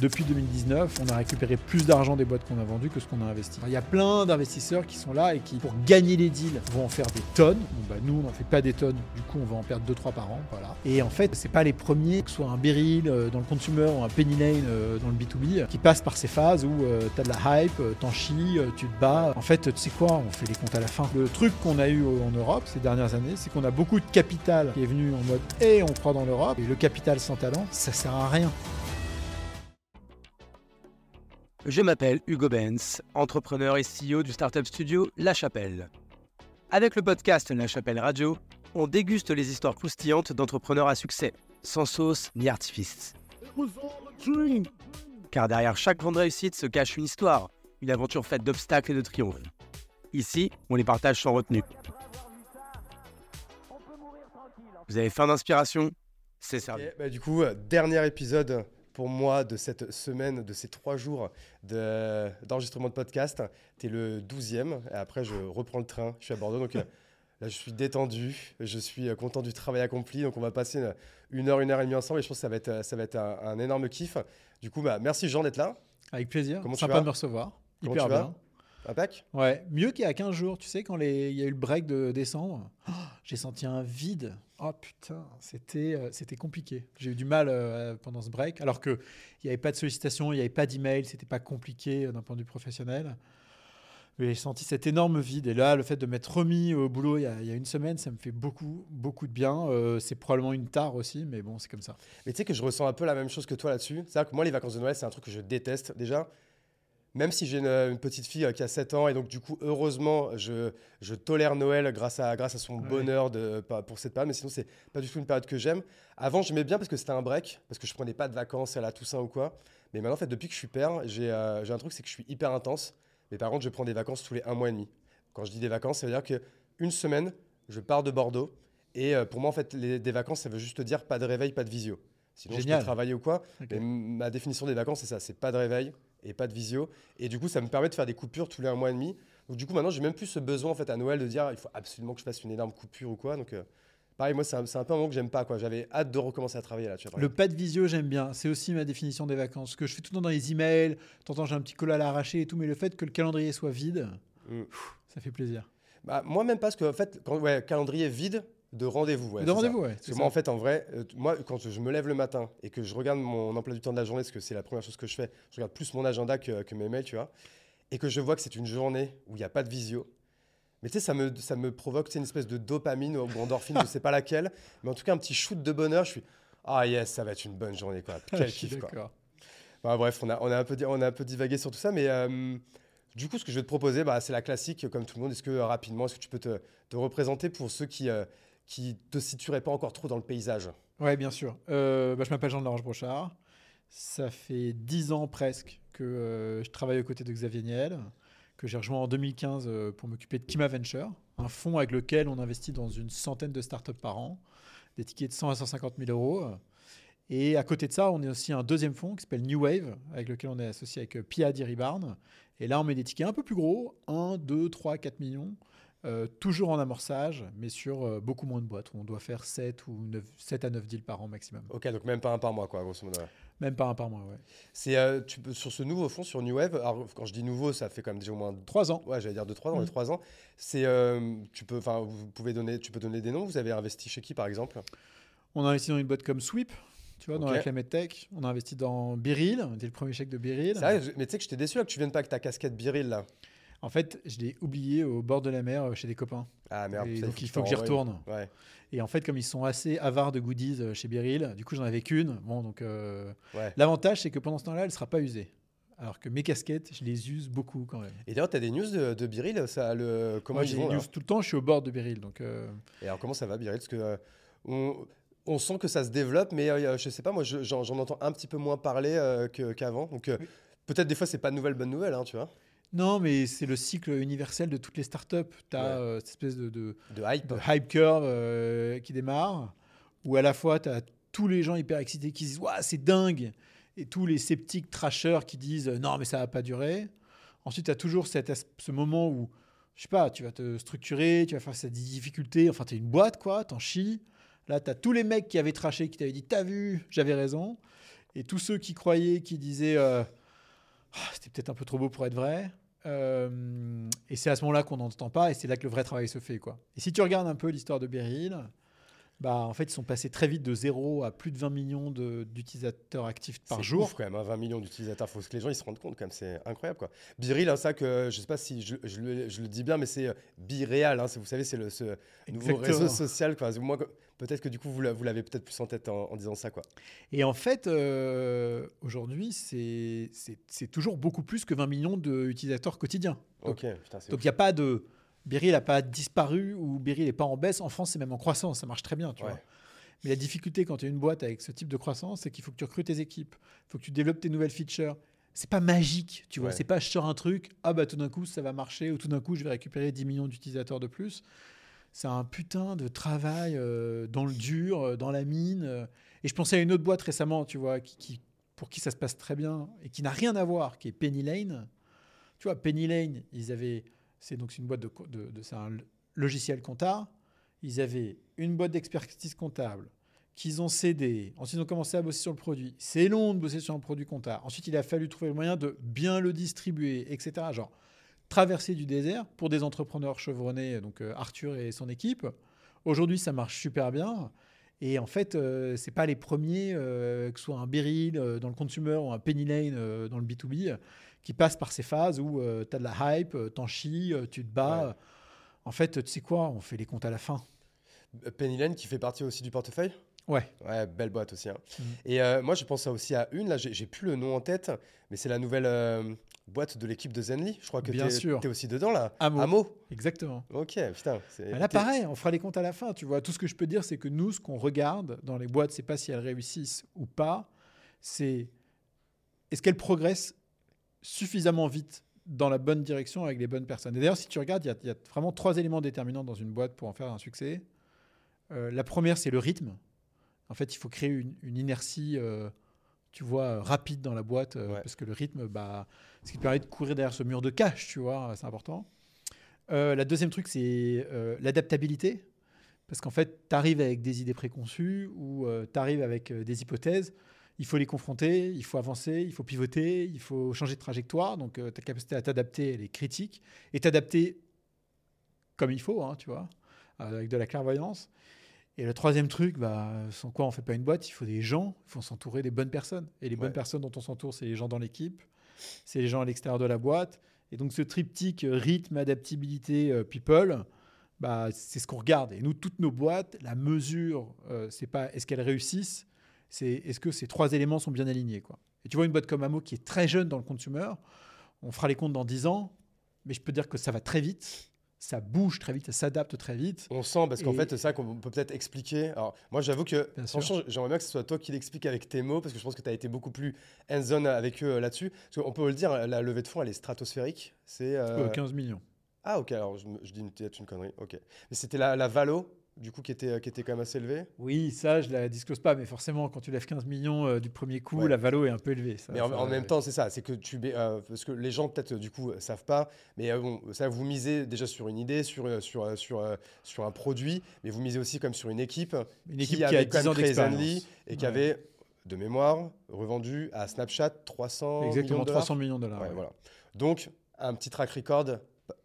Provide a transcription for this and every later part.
depuis 2019, on a récupéré plus d'argent des boîtes qu'on a vendues que ce qu'on a investi. Il y a plein d'investisseurs qui sont là et qui, pour gagner les deals, vont en faire des tonnes. bah, nous, on n'en fait pas des tonnes, du coup, on va en perdre 2-3 par an. Et en fait, c'est pas les premiers, que ce soit un Beryl euh, dans le consumer ou un Penny Lane euh, dans le B2B, qui passent par ces phases où tu as de la hype, t'en chies, tu te bats. En fait, tu sais quoi, on fait les comptes à la fin. Le truc qu'on a eu en Europe ces dernières années, c'est qu'on a beaucoup de capital qui est venu en mode et on croit dans l'Europe. Et le capital sans talent, ça sert à rien. Je m'appelle Hugo Benz, entrepreneur et CEO du startup studio La Chapelle. Avec le podcast La Chapelle Radio, on déguste les histoires croustillantes d'entrepreneurs à succès, sans sauce ni artifice. Car derrière chaque grande réussite se cache une histoire, une aventure faite d'obstacles et de triomphes. Ici, on les partage sans retenue. Vous avez faim d'inspiration? C'est servi. bah, du coup, dernier épisode pour moi de cette semaine, de ces trois jours d'enregistrement de, podcast. Tu es le 12e. Et après, je reprends le train. Je suis à Bordeaux. Donc euh, là, je suis détendu. Je suis euh, content du travail accompli. Donc, on va passer une, heure, une heure et demie ensemble. Et je pense que ça va être, ça va être un, énorme kiff. Du coup, bah, merci Jean d'être là. Avec plaisir. Comment Sympa de me recevoir. Comment Hyper tu Ouais, mieux qu'il y a 15 jours. Tu sais, quand il y a eu le break de décembre, oh, j'ai senti un vide. Oh putain, c'était euh, c'était compliqué. J'ai eu du mal euh, pendant ce break, alors qu'il n'y avait pas de sollicitation, il n'y avait pas d'email, c'était pas compliqué euh, d'un point de vue professionnel. Mais j'ai senti cet énorme vide. Et là, le fait de m'être remis au boulot il y, a, il y, a, une semaine, ça me fait beaucoup, beaucoup de bien. c'est probablement une tare aussi, mais bon, c'est comme ça. Mais tu sais que je ressens un peu la même chose que toi là-dessus. C'est-à-dire que moi, les vacances de Noël, c'est un truc que je déteste. Déjà, même si j'ai une, petite fille euh, qui a 7 ans, et donc du coup, heureusement, je, je tolère Noël grâce à, grâce à son bonheur de, pour cette période, mais sinon, c'est pas du tout une période que j'aime. Avant, j'aimais bien parce que c'était un break, parce que je prenais pas de vacances à la Toussaint ou quoi. Mais maintenant, en fait, depuis que je suis père, j'ai euh, un truc, c'est que je suis hyper intense. Mais par contre, je prends des vacances tous les un mois et demi. Quand je dis des vacances, ça veut dire qu'une semaine, je pars de Bordeaux. Et euh, pour moi, en fait, les, des vacances, ça veut juste dire pas de réveil, pas de visio. Sinon, je peux travailler ou quoi. Mais ma définition des vacances, c'est ça c'est pas de réveil, et pas de visio. Et du coup, ça me permet de faire des coupures tous les un mois et demi. Donc du coup, maintenant, j'ai même plus ce besoin en fait à Noël de dire il faut absolument que je fasse une énorme coupure ou quoi. Donc euh, pareil, moi, c'est un, un, peu un moment que j'aime pas. quoi. J'avais hâte de recommencer à travailler là. Tu le pas de visio, j'aime bien. C'est aussi ma définition des vacances. Ce que je fais tout le temps dans les emails, t'entends, j'ai un petit col à l'arraché et tout, mais le fait que le calendrier soit vide, mm. ça fait plaisir. Bah, moi, même parce que en fait, quand ouais, calendrier vide, de rendez-vous. Ouais, de rendez-vous, ouais. Parce que moi, en fait, en vrai, euh, moi, quand je me lève le matin et que je regarde mon emploi du temps de la journée, parce que c'est la première chose que je fais, je regarde plus mon agenda que, que mes mails, tu vois, et que je vois que c'est une journée où il n'y a pas de visio. Mais tu sais, ça me, ça me provoque une espèce de dopamine ou endorphine, je ne sais pas laquelle, mais en tout cas, un petit shoot de bonheur. Je suis, ah yes, ça va être une bonne journée, quoi. Quel kiff, quoi. Bah, bref, on a, on, a un peu, on a un peu divagué sur tout ça, mais euh, du coup, ce que je vais te proposer, bah, c'est la classique, comme tout le monde. Est-ce que rapidement, est-ce que tu peux te, te représenter pour ceux qui, euh, qui te situerait pas encore trop dans le paysage Oui, bien sûr. Euh, bah, je m'appelle Jean-Laurent Brochard. Ça fait dix ans presque que euh, je travaille aux côtés de Xavier Niel, que j'ai rejoint en 2015 euh, pour m'occuper de Kima Venture, un fonds avec lequel on investit dans une centaine de startups par an, des tickets de 100 à 150 000 euros. Et à côté de ça, on est aussi un deuxième fonds qui s'appelle New Wave, avec lequel on est associé avec Pia Diribarn. Et là, on met des tickets un peu plus gros, 1, 2, 3, 4 millions, euh, toujours en amorçage, mais sur euh, beaucoup moins de boîtes. On doit faire 7, ou 9, 7 à 9 deals par an maximum. Ok, donc même pas un par mois, quoi, grosso modo. Même pas un par mois, ouais. C'est, euh, tu sur ce nouveau fonds, sur New Wave, alors, quand je dis nouveau, ça fait quand même déjà au moins 3 ans. Ouais, j'allais dire 2-3 ans, mmh. 3 ans. C'est, tu peux, vous pouvez donner, tu peux donner des noms. Vous avez investi chez qui, par exemple? On a investi dans une boîte comme Sweep, tu vois, dans la Climate Tech. On a investi dans Biril, on était le premier chèque de Biril. C'est vrai, mais tu sais que j'étais déçu là, que tu viennes pas avec ta casquette Biril là. En fait, je l'ai oublié au bord de la mer euh, chez des copains. Ah merde. donc il faut que j'y retourne. Ouais. Et en fait, comme ils sont assez avares de goodies euh, chez Beryl, du coup j'en avais qu'une. Bon, donc euh, l'avantage c'est que pendant ce temps-là, elle sera pas usée. Alors que mes casquettes, je les use beaucoup quand même. Et d'ailleurs, tu as des news de, de ça, le, comment j'ai des news tout le temps, je suis au bord de Beryl. Donc, Et alors, comment ça va, Beryl? Parce que on, sent que ça se développe, mais je sais pas, moi, j'en entends un petit peu moins parler qu'avant. donc, peut-être des fois, c'est pas de nouvelle bonne nouvelle, hein, tu vois. Non, mais c'est le cycle universel de toutes les startups. Tu as euh, cette espèce de, de, hype. hype. curve euh, qui démarre, où à la fois tu as tous les gens hyper excités qui disent ouais, c'est dingue, et tous les sceptiques trashers qui disent non, mais ça va pas durer. Ensuite, tu as toujours cette, ce moment où, je sais pas, tu vas te structurer, tu vas faire cette difficulté, enfin, tu es une boîte, quoi, t'en chies. Là, tu as tous les mecs qui avaient trashé, qui t'avaient dit t'as vu, j'avais raison. Et tous ceux qui croyaient, qui disaient euh, Ah, c'était peut-être un peu trop beau pour être vrai. euh, et c'est à ce moment-là qu'on n'entend pas, et c'est là que le vrai travail se fait. Quoi. Et si tu regardes un peu l'histoire de Beryl, bah, en fait, ils sont passés très vite de 0 à plus de 20 millions d'utilisateurs actifs par C'est jour. ouf, quand même, hein, 20 millions d'utilisateurs. faut que les gens ils se rendent compte quand même, c'est incroyable quoi. Biril, hein, ça que je sais pas si je, je le, je le dis bien, mais c'est euh, Biréal. Hein, c'est- vous savez, c'est le ce nouveau Exactement. réseau social. Peut-être que du coup vous l'a- vous l'avez peut-être plus en tête en, en disant ça quoi. Et en fait, euh, aujourd'hui, c'est c'est- c'est toujours beaucoup plus que 20 millions d'utilisateurs quotidiens. Donc, c'est il n'y a pas de. Beryl n'a pas disparu ou Beryl n'est pas en baisse. En France, c'est même en croissance. Ça marche très bien. Tu Ouais. vois. Mais la difficulté quand tu as une boîte avec ce type de croissance, c'est qu'il faut que tu recrutes tes équipes. Il faut que tu développes tes nouvelles features. C'est pas magique, tu vois. Ouais. C'est pas je sors un truc, ah bah tout d'un coup ça va marcher, ou tout d'un coup je vais récupérer 10 millions d'utilisateurs de plus. C'est un putain de travail euh, dans le dur, euh, dans la mine. euh. Et je pensais à une autre boîte récemment, tu vois, qui, qui- pour qui ça se passe très bien et qui n'a rien à voir, qui est Penny Lane. Tu vois, Penny Lane, ils avaient, c'est donc une boîte de, de, un logiciel comptable. Ils avaient une boîte d'expertise comptable qu'ils ont cédé. Ensuite, ils ont commencé à bosser sur le produit. C'est long de bosser sur un produit comptable. Ensuite, il a fallu trouver le moyen de bien le distribuer, etc. Genre, traverser du désert pour des entrepreneurs chevronnés, donc euh, Arthur et son équipe. Aujourd'hui, ça marche super bien. Et en fait, euh, c'est pas les premiers, euh, que ce soit un Beryl euh, dans le consumer ou un Penny Lane dans le B2B, euh, qui passent par ces phases où tu as de la hype, euh, t'en chies, euh, tu te bats. Ouais. En fait, tu sais quoi On fait les comptes à la fin. Euh, Penny Lane qui fait partie aussi du portefeuille? Ouais. Ouais, belle boîte aussi. hein. Mhm. Et euh, moi, je pense aussi à une, là, j'ai plus le nom en tête, mais c'est la nouvelle euh, boîte de l'équipe de Zenly. Je crois que t'es sûr. es aussi dedans, là. Amo. Exactement. Ok, putain. Bah là, pareil, on fera les comptes à la fin. Tu vois, tout ce que je peux dire, c'est que nous, ce qu'on regarde dans les boîtes, c'est pas si elles réussissent ou pas, c'est est-ce qu'elles progressent suffisamment vite dans la bonne direction avec les bonnes personnes. Et d'ailleurs, si tu regardes, il y a- il y, a vraiment trois éléments déterminants dans une boîte pour en faire un succès. Euh, la première, c'est le rythme. En fait, il faut créer une, une inertie, euh, tu vois, rapide dans la boîte, euh, Ouais. parce que le rythme, bah, ce qui te permet de courir derrière ce mur de cash, tu vois, c'est important. La deuxième truc, c'est l'adaptabilité. Parce qu'en fait, tu arrives avec des idées préconçues ou tu arrives avec des hypothèses. Il faut les confronter, il faut avancer, il faut pivoter, il faut changer de trajectoire. Donc, euh, ta capacité à t'adapter, elle est critique. Et t'adapter comme il faut, hein, tu vois, avec de la clairvoyance. Et le troisième truc, bah, sans quoi on fait pas une boîte, il faut des gens, il faut s'entourer des bonnes personnes. Et les bonnes personnes dont on s'entoure, c'est les gens dans l'équipe, c'est les gens à l'extérieur de la boîte. Et donc ce triptyque euh, rythme, adaptabilité, euh, people, bah, c'est ce qu'on regarde. Et nous, toutes nos boîtes, la mesure, euh, c'est pas est-ce qu'elles réussissent, c'est est-ce que ces trois éléments sont bien alignés. Quoi? Et tu vois une boîte comme Amo qui est très jeune dans le consumer, on fera les comptes dans 10 ans, mais je peux dire que ça va très vite, ça bouge très vite, ça s'adapte très vite. On sent parce qu'en Et- fait, c'est ça qu'on peut peut-être expliquer. Alors, moi, j'avoue que, Bien sûr. franchement, j'aimerais bien que ce soit toi qui l'expliques avec tes mots, parce que je pense que tu as été beaucoup plus hands-on avec eux euh, là-dessus. Parce qu'on peut le dire, la levée de fonds, elle est stratosphérique. C'est. euh, Euh, 15 millions. Ah, ok, alors je, dis une, peut-être une connerie. Ok. Mais c'était la, la Valo, du coup, qui était, qui était quand même assez élevée. Oui, ça, je la disclose pas, mais forcément, quand tu lèves 15 millions euh, du premier coup, Ouais. la valo est un peu élevée. ça, mais en, ça, en même ouais. temps, c'est ça, c'est que tu. euh, parce que les gens, peut-être, du coup, euh, savent pas, mais euh, bon, ça, vous misez déjà sur une idée, sur, euh, sur, euh, sur, euh, sur un produit, mais vous misez aussi comme sur une équipe. une équipe qui qui, a avait quand 10 même ans créé d'expérience. Zenly et qui Ouais. avait, de mémoire, revendu à Snapchat 300 millions Exactement, de dollars. 300 millions de dollars. Voilà. Donc, un petit track record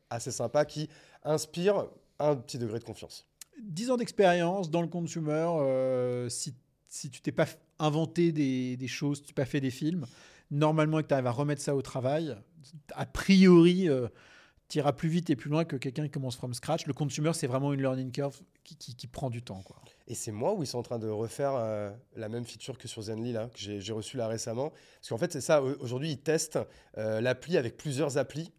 assez sympa qui inspire un petit degré de confiance. 10 ans d'expérience dans le consumer, euh, si, si tu t'es pas inventé des, des choses, tu t'es pas fait des films, normalement et que tu arrives à remettre ça au travail, a priori, tu iras plus vite et plus loin que quelqu'un qui commence from scratch. Le consumer, c'est vraiment une learning curve qui, qui- prend du temps. Quoi. Et c'est moi où ils sont en train de refaire euh, la même feature que sur Zenly, là, que j'ai reçu là récemment. Parce qu'en fait, c'est ça, au- aujourd'hui, ils testent euh, l'appli avec plusieurs applis.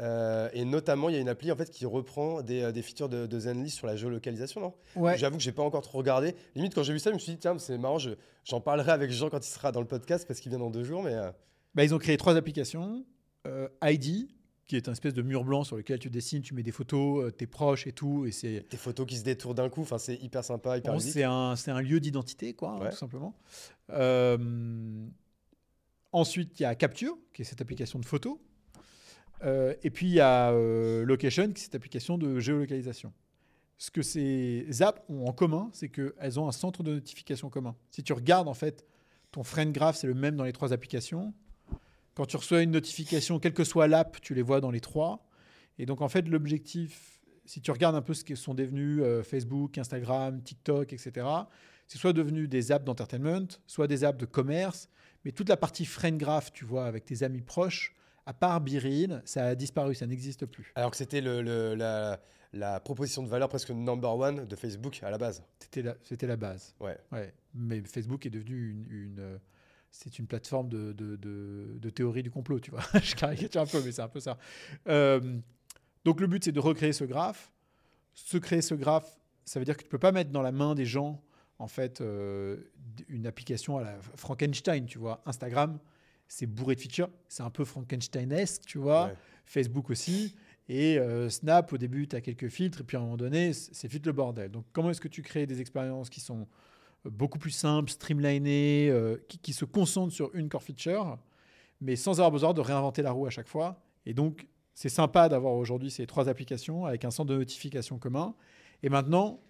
Euh, et notamment, il y a une appli en fait, qui reprend des, euh, des features de, de Zenly sur la géolocalisation. Non? Ouais. J'avoue que j'ai pas encore trop regardé. Limite, quand j'ai vu ça, je me suis dit, tiens, c'est marrant, je- j'en parlerai avec Jean quand il sera dans le podcast parce qu'il vient dans deux jours. Mais euh, Bah, ils ont créé trois applications. Euh, ID, qui est un espèce de mur blanc sur lequel tu dessines, tu mets des photos, tes proches et tout. Et c'est des photos qui se détournent d'un coup, enfin, c'est hyper sympa, hyper Bon, c'est un, c'est un lieu d'identité, quoi, hein, tout simplement. Ensuite, il y a Capture, qui est cette application de photos. Euh, et puis, il y a euh, Location, qui est cette application de géolocalisation. Ce que ces apps ont en commun, c'est qu'elles ont un centre de notification commun. Si tu regardes, en fait, ton friend graph, c'est le même dans les trois applications. Quand tu reçois une notification, quelle que soit l'app, tu les vois dans les trois. Et donc, en fait, l'objectif, si tu regardes un peu ce que sont devenus euh, Facebook, Instagram, TikTok, etc., c'est soit devenu des apps d'entertainment, soit des apps de commerce, mais toute la partie friend graph, tu vois, avec tes amis proches, à part Biril, ça a disparu, ça n'existe plus. Alors que c'était le, le- la, la proposition de valeur presque number one de Facebook à la base. C'était la, c'était la base. Ouais. Ouais. Mais Facebook est devenu une, une, euh, c'est une plateforme de, de, de- de théorie du complot, tu vois. Je caricature un peu, mais c'est un peu ça. Euh, donc le but, c'est de recréer ce graphe. Se créer ce graphe, ça veut dire que tu peux pas mettre dans la main des gens, en fait, euh, une application à la Frankenstein, tu vois. Instagram, c'est bourré de features. C'est un peu Frankenstein-esque, tu vois. Ouais. Facebook aussi. Et euh, Snap, au début, tu as quelques filtres, et puis à un moment donné, c'est vite le bordel. Donc, comment est-ce que tu crées des expériences qui sont euh, beaucoup plus simples, streamlinées, euh, qui, qui se concentrent sur une core feature, mais sans avoir besoin de réinventer la roue à chaque fois? Et donc, c'est sympa d'avoir aujourd'hui ces trois applications avec un centre de notification commun. Et maintenant,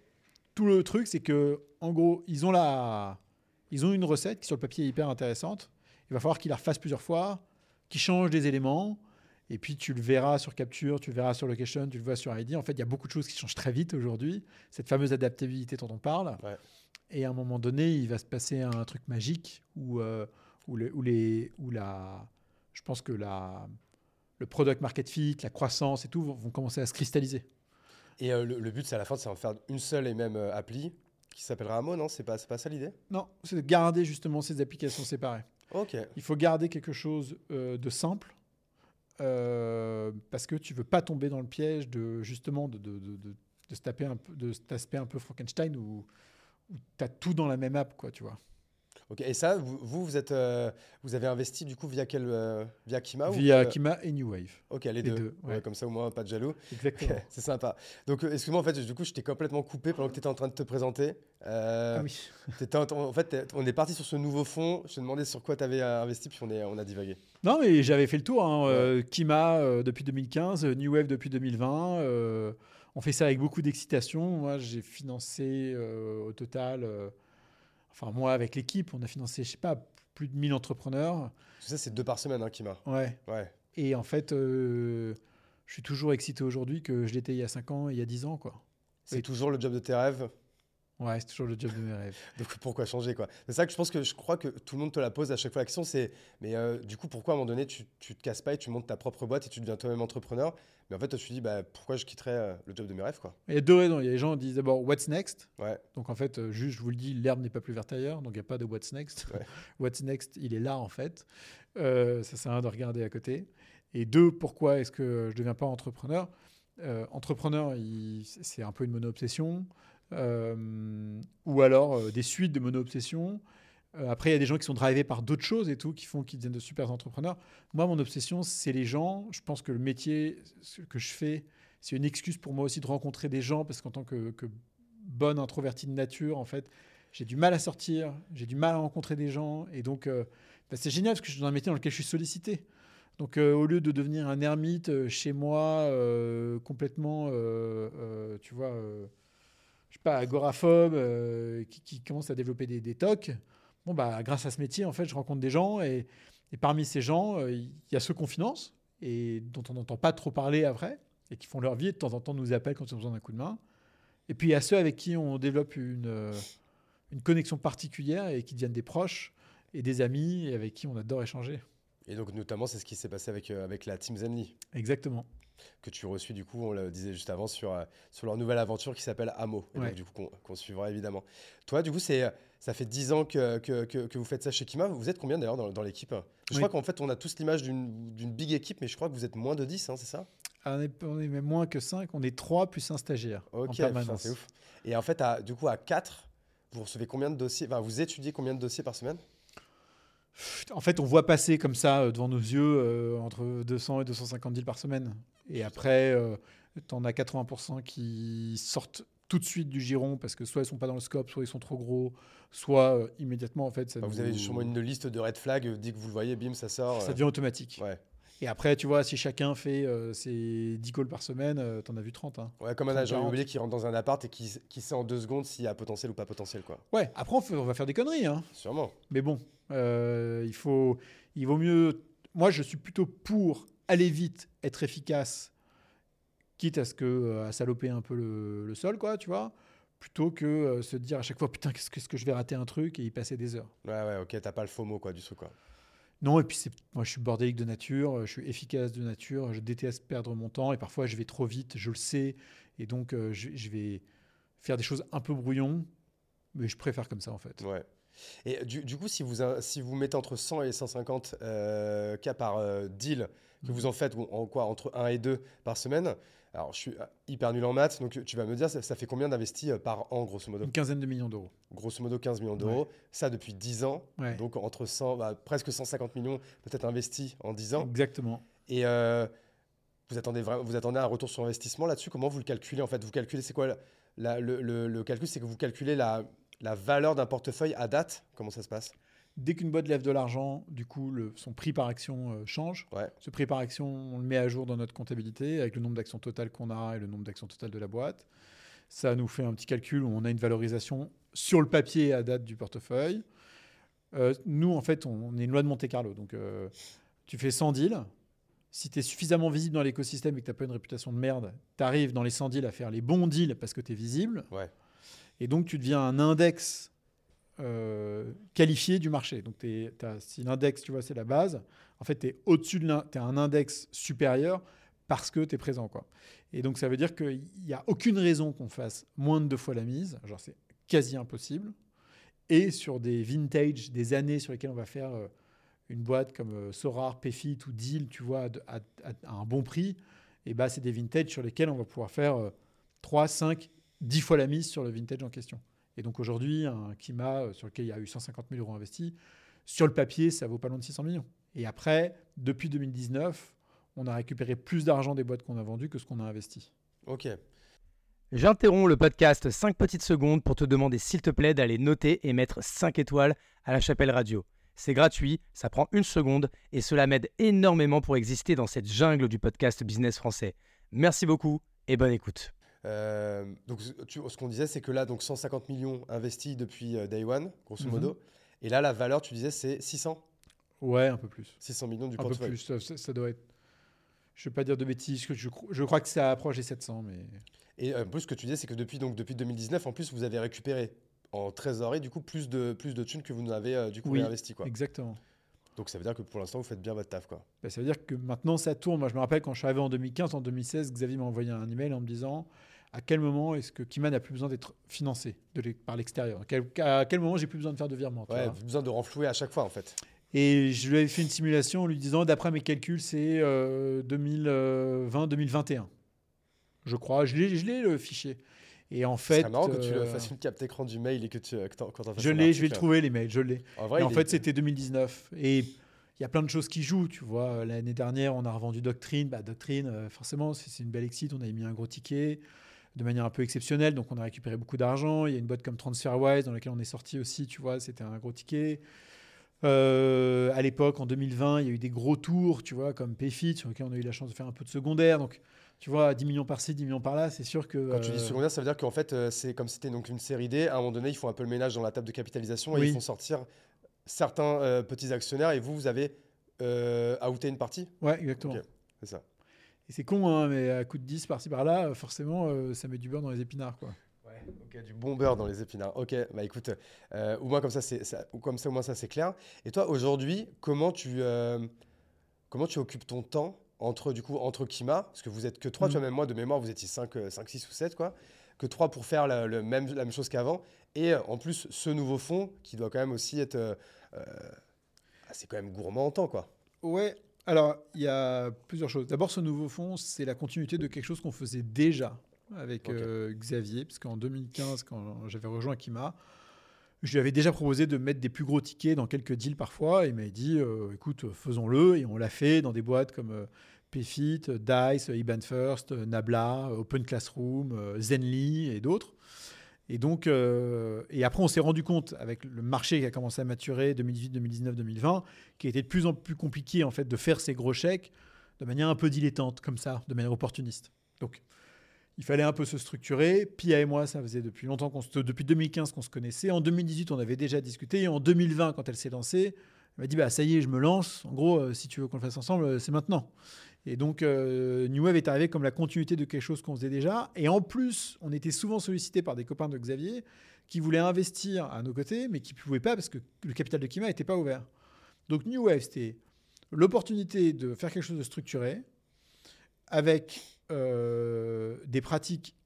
tout le truc, c'est que, en gros, ils ont, la... ils ont une recette qui, sur le papier, est hyper intéressante. Il va falloir qu'ils la refassent plusieurs fois, qu'ils changent des éléments. Et puis tu le verras sur Capture, tu le verras sur Location, tu le vois sur ID. En fait, il y a beaucoup de choses qui changent très vite aujourd'hui. Cette fameuse adaptabilité dont on parle. Ouais. Et à un moment donné, il va se passer un truc magique où, euh, où, le- où les, où la, je pense que la, le product market fit, la croissance et tout vont, vont commencer à se cristalliser. Et euh, le, le but, c'est à la fin, c'est en faire une seule et même euh, appli qui s'appellera Amo, non? C'est pas, pas ça l'idée? Non, c'est de garder justement ces applications séparées. Il faut garder quelque chose euh, de simple euh, parce que tu veux pas tomber dans le piège de justement de, de- de se taper un peu de cet aspect un peu Frankenstein où, où tu as tout dans la même app quoi tu vois Ok. Et ça, vous, vous, êtes, euh, vous avez investi du coup via quel, euh, via Kima via via- Kima et New Wave Ok, les, les deux. deux, Ouais, ouais. comme ça au moins pas de jaloux. exactement c'est sympa. Donc, euh, excuse-moi, en fait, du coup, je t'ai complètement coupé pendant que tu étais en train de te présenter. Euh, ah oui en, en fait, on est parti sur ce nouveau fonds. Je te demandais sur quoi tu avais investi, puis on, est, on a divagué. non mais j'avais fait le tour hein. Euh, Kima euh, depuis 2015 euh, New Wave depuis 2020 euh, on fait ça avec beaucoup d'excitation moi j'ai financé euh, au total euh, enfin moi avec l'équipe on a financé je sais pas plus de 1000 entrepreneurs ça, c'est deux par semaine, hein, Kima. ouais Ouais. Et en fait, euh, je suis toujours excité aujourd'hui que je l'étais il y a 5 ans et il y a 10 ans. Quoi. C'est toujours le job de tes rêves. Ouais, c'est toujours le job de mes rêves. Donc pourquoi changer quoi? C'est ça que je pense que je crois que tout le monde te la pose à chaque fois la question c'est mais euh, du coup pourquoi à un moment donné tu, tu te casses pas et tu montes ta propre boîte et tu deviens toi-même entrepreneur? Mais en fait toi, tu te dis bah pourquoi je quitterais euh, le job de mes rêves quoi? Il y a deux raisons. Il y a les gens qui disent d'abord What's next? Ouais. Donc en fait, euh, juste, je vous le dis, l'herbe n'est pas plus verte ailleurs. Donc il n'y a pas de What's next. Ouais. What's next, il est là en fait. Ça sert à rien de regarder à côté. Et deux, pourquoi est-ce que je ne deviens pas entrepreneur? Entrepreneur, il- c'est un peu une mono-obsession. Euh, ou alors euh, des suites de mono-obsession. Euh, après, il y a des gens qui sont drivés par d'autres choses et tout, qui font qu'ils deviennent de super entrepreneurs. Moi, mon obsession, c'est les gens. Je pense que le métier que je fais, c'est une excuse pour moi aussi de rencontrer des gens, parce qu'en tant que, bonne introvertie de nature, en fait, j'ai du mal à sortir, j'ai du mal à rencontrer des gens, et donc bah, c'est génial parce que je suis dans un métier dans lequel je suis sollicité. Donc au lieu de devenir un ermite chez moi, complètement, tu vois, je sais pas, agoraphobe, euh, qui, qui commence à développer des, des tocs, bon bah grâce à ce métier, en fait, je rencontre des gens, et, et parmi ces gens, euh, il y a ceux qu'on finance et dont on n'entend pas trop parler après, et qui font leur vie et de temps en temps nous appellent quand ils ont besoin d'un coup de main. Et puis il y a ceux avec qui on développe une, euh, une connexion particulière et qui deviennent des proches et des amis et avec qui on adore échanger. Et donc notamment c'est ce qui s'est passé avec, euh, avec la Team Zenly Exactement. Que tu reçus du coup on le disait juste avant sur, euh, sur leur nouvelle aventure qui s'appelle Amo et Ouais. donc du coup qu'on suivra évidemment. Toi du coup c'est ça fait 10 ans que, que, que, que vous faites ça chez Kima. Vous êtes combien d'ailleurs dans, dans l'équipe? Je Oui. crois qu'en fait on a tous l'image d'une big équipe mais je crois que vous êtes moins de 10 hein, c'est ça? Ah, On est, on est même moins que 5, on est 3 plus un stagiaire en permanence. c'est ouf. Et en fait, à- du coup, à 4, vous recevez combien de dossiers? Enfin, vous étudiez combien de dossiers par semaine? En fait, on voit passer comme ça euh, devant nos yeux euh, entre 200 et 250 deals par semaine. Et après, tu en as 80% qui sortent tout de suite du giron parce que soit ils sont pas dans le scope, soit ils sont trop gros, soit euh, immédiatement en fait ça, Enfin, Vous avez sûrement une liste de red flags. euh, Dès que vous le voyez, bim, ça sort. ça euh, devient automatique. Ouais. Et après, tu vois, si chacun fait euh, ses 10 calls par semaine, euh, t'en as vu 30. hein. ouais, comme un 30, agent 40. immobilier qui rentre dans un appart et qui, qui sait en deux secondes s'il y a potentiel ou pas potentiel, quoi. Ouais, après, on, fait- on va faire des conneries, hein. Sûrement. mais bon, Euh, il, faut, il vaut mieux. Moi, je suis plutôt pour aller vite, être efficace, quitte à ce que euh, à saloper un peu le, le sol, quoi, tu vois, plutôt que euh, se dire à chaque fois putain qu'est-ce que, est-ce que je vais rater un truc et y passer des heures. Ouais, ouais, ok, t'as pas le FOMO quoi, du truc quoi. Non, et puis c'est, moi je suis bordélique de nature, je suis efficace de nature, je déteste perdre mon temps et parfois je vais trop vite, je le sais, et donc euh, je, je vais faire des choses un peu brouillon, mais je préfère comme ça en fait. Ouais. Et du, du coup, si vous, si vous mettez entre 100 et 150 euh, cas par euh, deal, que vous en faites en quoi entre 1 et 2 par semaine, alors je suis euh, hyper nul en maths, donc tu vas me dire, ça, ça fait combien d'investis euh, par an, grosso modo? Une quinzaine de millions d'euros. Grosso modo 15 millions d'euros. Ça depuis 10 ans, Ouais. donc entre 100, bah, presque 150 millions peut-être investis en 10 ans. Exactement. Et euh, vous, attendez vraiment, vous attendez un retour sur investissement là-dessus? Comment vous le calculez en fait? Vous calculez, c'est quoi la- la- le, le- le calcul? C'est que vous calculez la, la valeur d'un portefeuille à date Comment ça se passe? Dès qu'une boîte lève de l'argent, du coup, le- son prix par action euh, change. Ouais. Ce prix par action, on le met à jour dans notre comptabilité avec le nombre d'actions totales qu'on a et le nombre d'actions totales de la boîte. Ça nous fait un petit calcul où on a une valorisation sur le papier à date du portefeuille. Euh, nous, en fait, on, on est une loi de Monte Carlo. Donc, euh, tu fais 100 deals. Si tu es suffisamment visible dans l'écosystème et que tu n'as pas une réputation de merde, tu arrives dans les 100 deals à faire les bons deals parce que tu es visible. Ouais. Et donc, tu deviens un index euh, qualifié du marché. Donc, si l'index, tu vois, c'est la base, en fait, tu es au-dessus de l'un, tu un index supérieur parce que tu es présent. Quoi. Et donc, ça veut dire qu'il n'y a aucune raison qu'on fasse moins de deux fois la mise. Genre, c'est quasi impossible. Et sur des vintage, des années sur lesquelles on va faire euh, une boîte comme euh, Sorar, Pefit ou Deal, tu vois, à un bon prix, et bah, c'est des vintage sur lesquels on va pouvoir faire euh, 3, 5, 10 fois la mise sur le vintage en question. Et donc aujourd'hui, un Kima euh, sur lequel il y a eu 150 000 euros investis, sur le papier, ça vaut pas loin de 600 millions. Et après, depuis 2019, on a récupéré plus d'argent des boîtes qu'on a vendues que ce qu'on a investi. Ok. J'interromps le podcast 5 petites secondes pour te demander s'il te plaît d'aller noter et mettre 5 étoiles à la chapelle radio. C'est gratuit, ça prend une seconde et cela m'aide énormément pour exister dans cette jungle du podcast business français. Merci beaucoup et bonne écoute. Euh, donc, tu- ce qu'on disait, c'est que là, donc 150 millions investis depuis euh, Day One, grosso Mhm. modo. Et là, la valeur, tu disais, c'est 600 Ouais, un peu plus. 600 millions du Un peu portefeuille. plus. Ça, ça- ça doit être. Je ne vais pas dire de bêtises. que Je, cro- je crois que ça approche les 700, mais. Et euh, en plus, ce que tu disais, c'est que depuis, donc, depuis 2019, en plus, vous avez récupéré en trésorerie, du coup, plus de, plus de thunes que vous n'avez euh, du coup Oui. réinvesti. Quoi. Exactement. Donc, ça veut dire que pour l'instant, vous faites bien votre taf. Quoi. Bah, ça veut dire que maintenant ça tourne. Moi, je me rappelle quand je suis arrivé en 2015, en 2016, Xavier m'a envoyé un email en me disant à quel moment est-ce que Kima n'a plus besoin d'être financé de par l'extérieur? À quel, à quel moment j'ai plus besoin de faire de virement Ouais, vois? besoin de renflouer à chaque fois, en fait. Et je lui avais fait une simulation en lui disant d'après mes calculs, c'est euh, 2020-2021. Je crois. Je l'ai, je l'ai le fichier. Et en fait. C'est marrant que tu euh, fasses une capte écran du mail et que tu que t'en- quand je l'ai, je vais le trouver les mails, je l'ai. En vrai, Et en est- fait, c'était 2019. Et il y a plein de choses qui jouent, tu vois. L'année dernière, on a revendu Doctrine. Bah, Doctrine, euh, forcément, c'est c'est une belle exit. On avait mis un gros ticket de manière un peu exceptionnelle. Donc, on a récupéré beaucoup d'argent. Il y a une boîte comme TransferWise dans laquelle on est sorti aussi, tu vois. C'était un gros ticket. Euh, à l'époque, en 2020, il y a eu des gros tours, tu vois, comme Payfit, sur lesquels on a eu la chance de faire un peu de secondaire. Donc, tu vois, 10 millions par-ci, 10 millions par-là, c'est sûr que. Quand tu dis euh, secondaire, ça veut dire qu'en fait, euh, c'est comme c'était donc une série D. À un moment donné, ils font un peu le ménage dans la table de capitalisation et Oui. ils font sortir certains euh, petits actionnaires et vous, vous avez euh, outé une partie? Ouais, exactement. C'est ça. Et c'est con, hein, mais à coup de 10 par-ci par-là, euh, forcément, euh, ça met du beurre dans les épinards, quoi. Ouais, ok, du bon beurre dans les épinards. Ok, bah écoute, euh, au moins comme ça, c'est, ça- comme ça, au moins ça, c'est clair. Et toi, aujourd'hui, comment tu, euh, comment tu occupes ton temps entre, du coup, entre Kima, parce que vous êtes que trois, tu vois, même moi, de mémoire, vous étiez 5, 5 6 ou 7, quoi, que trois pour faire la, le même, la même chose qu'avant, et en plus, ce nouveau fonds qui doit quand même aussi être, euh, euh, ah, c'est quand même gourmand en temps, quoi. Ouais, alors il y a plusieurs choses. D'abord, ce nouveau fonds, c'est la continuité de quelque chose qu'on faisait déjà avec euh, Xavier, parce qu'en 2015, quand j'avais rejoint Kima, je lui avais déjà proposé de mettre des plus gros tickets dans quelques deals parfois, et il m'avait dit euh, écoute, faisons-le, et on l'a fait dans des boîtes comme euh, Payfit, Dice, IBAN First, Nabla, Open Classroom, euh, Zenly et d'autres. Et donc, euh, et après, on s'est rendu compte avec le marché qui a commencé à maturer 2018, 2019, 2020, qui était de plus en plus compliqué en fait de faire ces gros chèques de manière un peu dilettante, comme ça, de manière opportuniste. Donc, il fallait un peu se structurer. Pia et moi, ça faisait depuis longtemps, qu'on se- depuis 2015 qu'on se connaissait. En 2018, on avait déjà discuté. Et en 2020, quand elle s'est lancée, elle m'a dit bah, Ça y est, je me lance. En gros, euh, si tu veux qu'on le fasse ensemble, euh, c'est maintenant. Et donc, euh, New Wave est arrivé comme la continuité de quelque chose qu'on faisait déjà. Et en plus, on était souvent sollicité par des copains de Xavier qui voulaient investir à nos côtés, mais qui ne pouvaient pas parce que le capital de Kima n'était pas ouvert. Donc, New Wave, c'était l'opportunité de faire quelque chose de structuré avec euh, des pratiques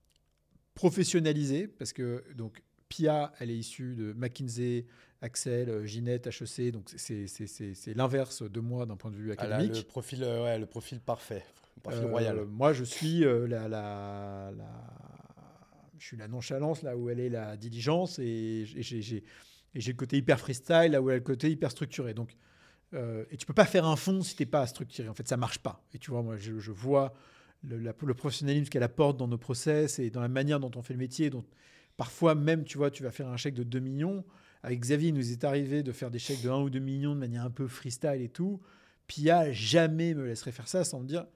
professionnalisées, parce que donc Pia, elle est issue de McKinsey, Axel, euh, Ginette, HEC, donc c'est- l'inverse de moi d'un point de vue Ah là, académique. le, profil, euh, ouais, le profil parfait. Le profil Euh, royal. Moi, je suis euh, la, la, la- je suis la nonchalance là où elle est la diligence et j'ai- le côté hyper freestyle là où elle a le côté hyper structuré. Donc, et tu peux pas faire un fond si t'es pas structuré. En fait, ça marche pas. Et tu vois, moi, je, je vois le, la- le professionnalisme qu'elle apporte dans nos process et dans la manière dont on fait le métier. Dont parfois même, tu vois, tu vas faire un chèque de 2 millions. Avec Xavier, il nous est arrivé de faire des chèques de 1 ou 2 millions de manière un peu freestyle et tout. Pia jamais me laisserait faire ça sans me dire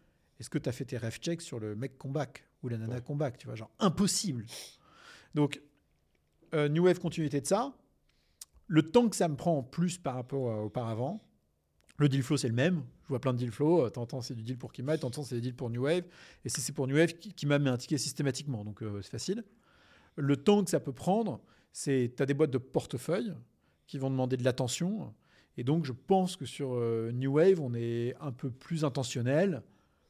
est-ce que tu as fait tes ref checks sur le mec comeback ou la nana Ouais. comeback Tu vois, genre impossible. Donc, euh, New Wave continuité de ça. Le temps que ça me prend en plus par rapport à auparavant, le deal flow c'est le même. Je vois plein de deal flow. T'entends c'est du deal pour Kima, t'entends c'est des deals pour New Wave. Et si c'est pour New Wave, Kima met un ticket systématiquement. Donc euh, c'est facile. Le temps que ça peut prendre, c'est tu as des boîtes de portefeuille qui vont demander de l'attention. Et donc je pense que sur euh, New Wave, on est un peu plus intentionnel.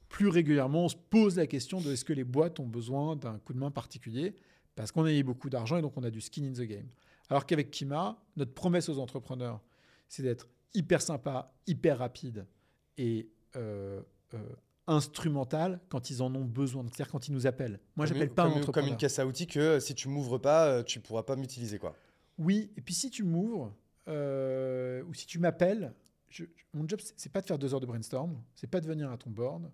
Plus régulièrement, on se pose la question de est-ce que les boîtes ont besoin d'un coup de main particulier? Parce qu'on a eu beaucoup d'argent et donc on a du skin in the game. Alors qu'avec Kima, notre promesse aux entrepreneurs, c'est d'être hyper sympa, hyper rapide et euh, euh, instrumental quand ils en ont besoin. C'est-à-dire quand ils nous appellent. Moi, j'appelle pas un comme, une- entrepreneur. comme une caisse à outils que euh, si tu m'ouvres pas, euh, tu pourras pas m'utiliser quoi. Oui, et puis si tu m'ouvres euh, ou si tu m'appelles, mon job, c'est- c'est pas de faire deux heures de brainstorm, c'est pas de venir à ton board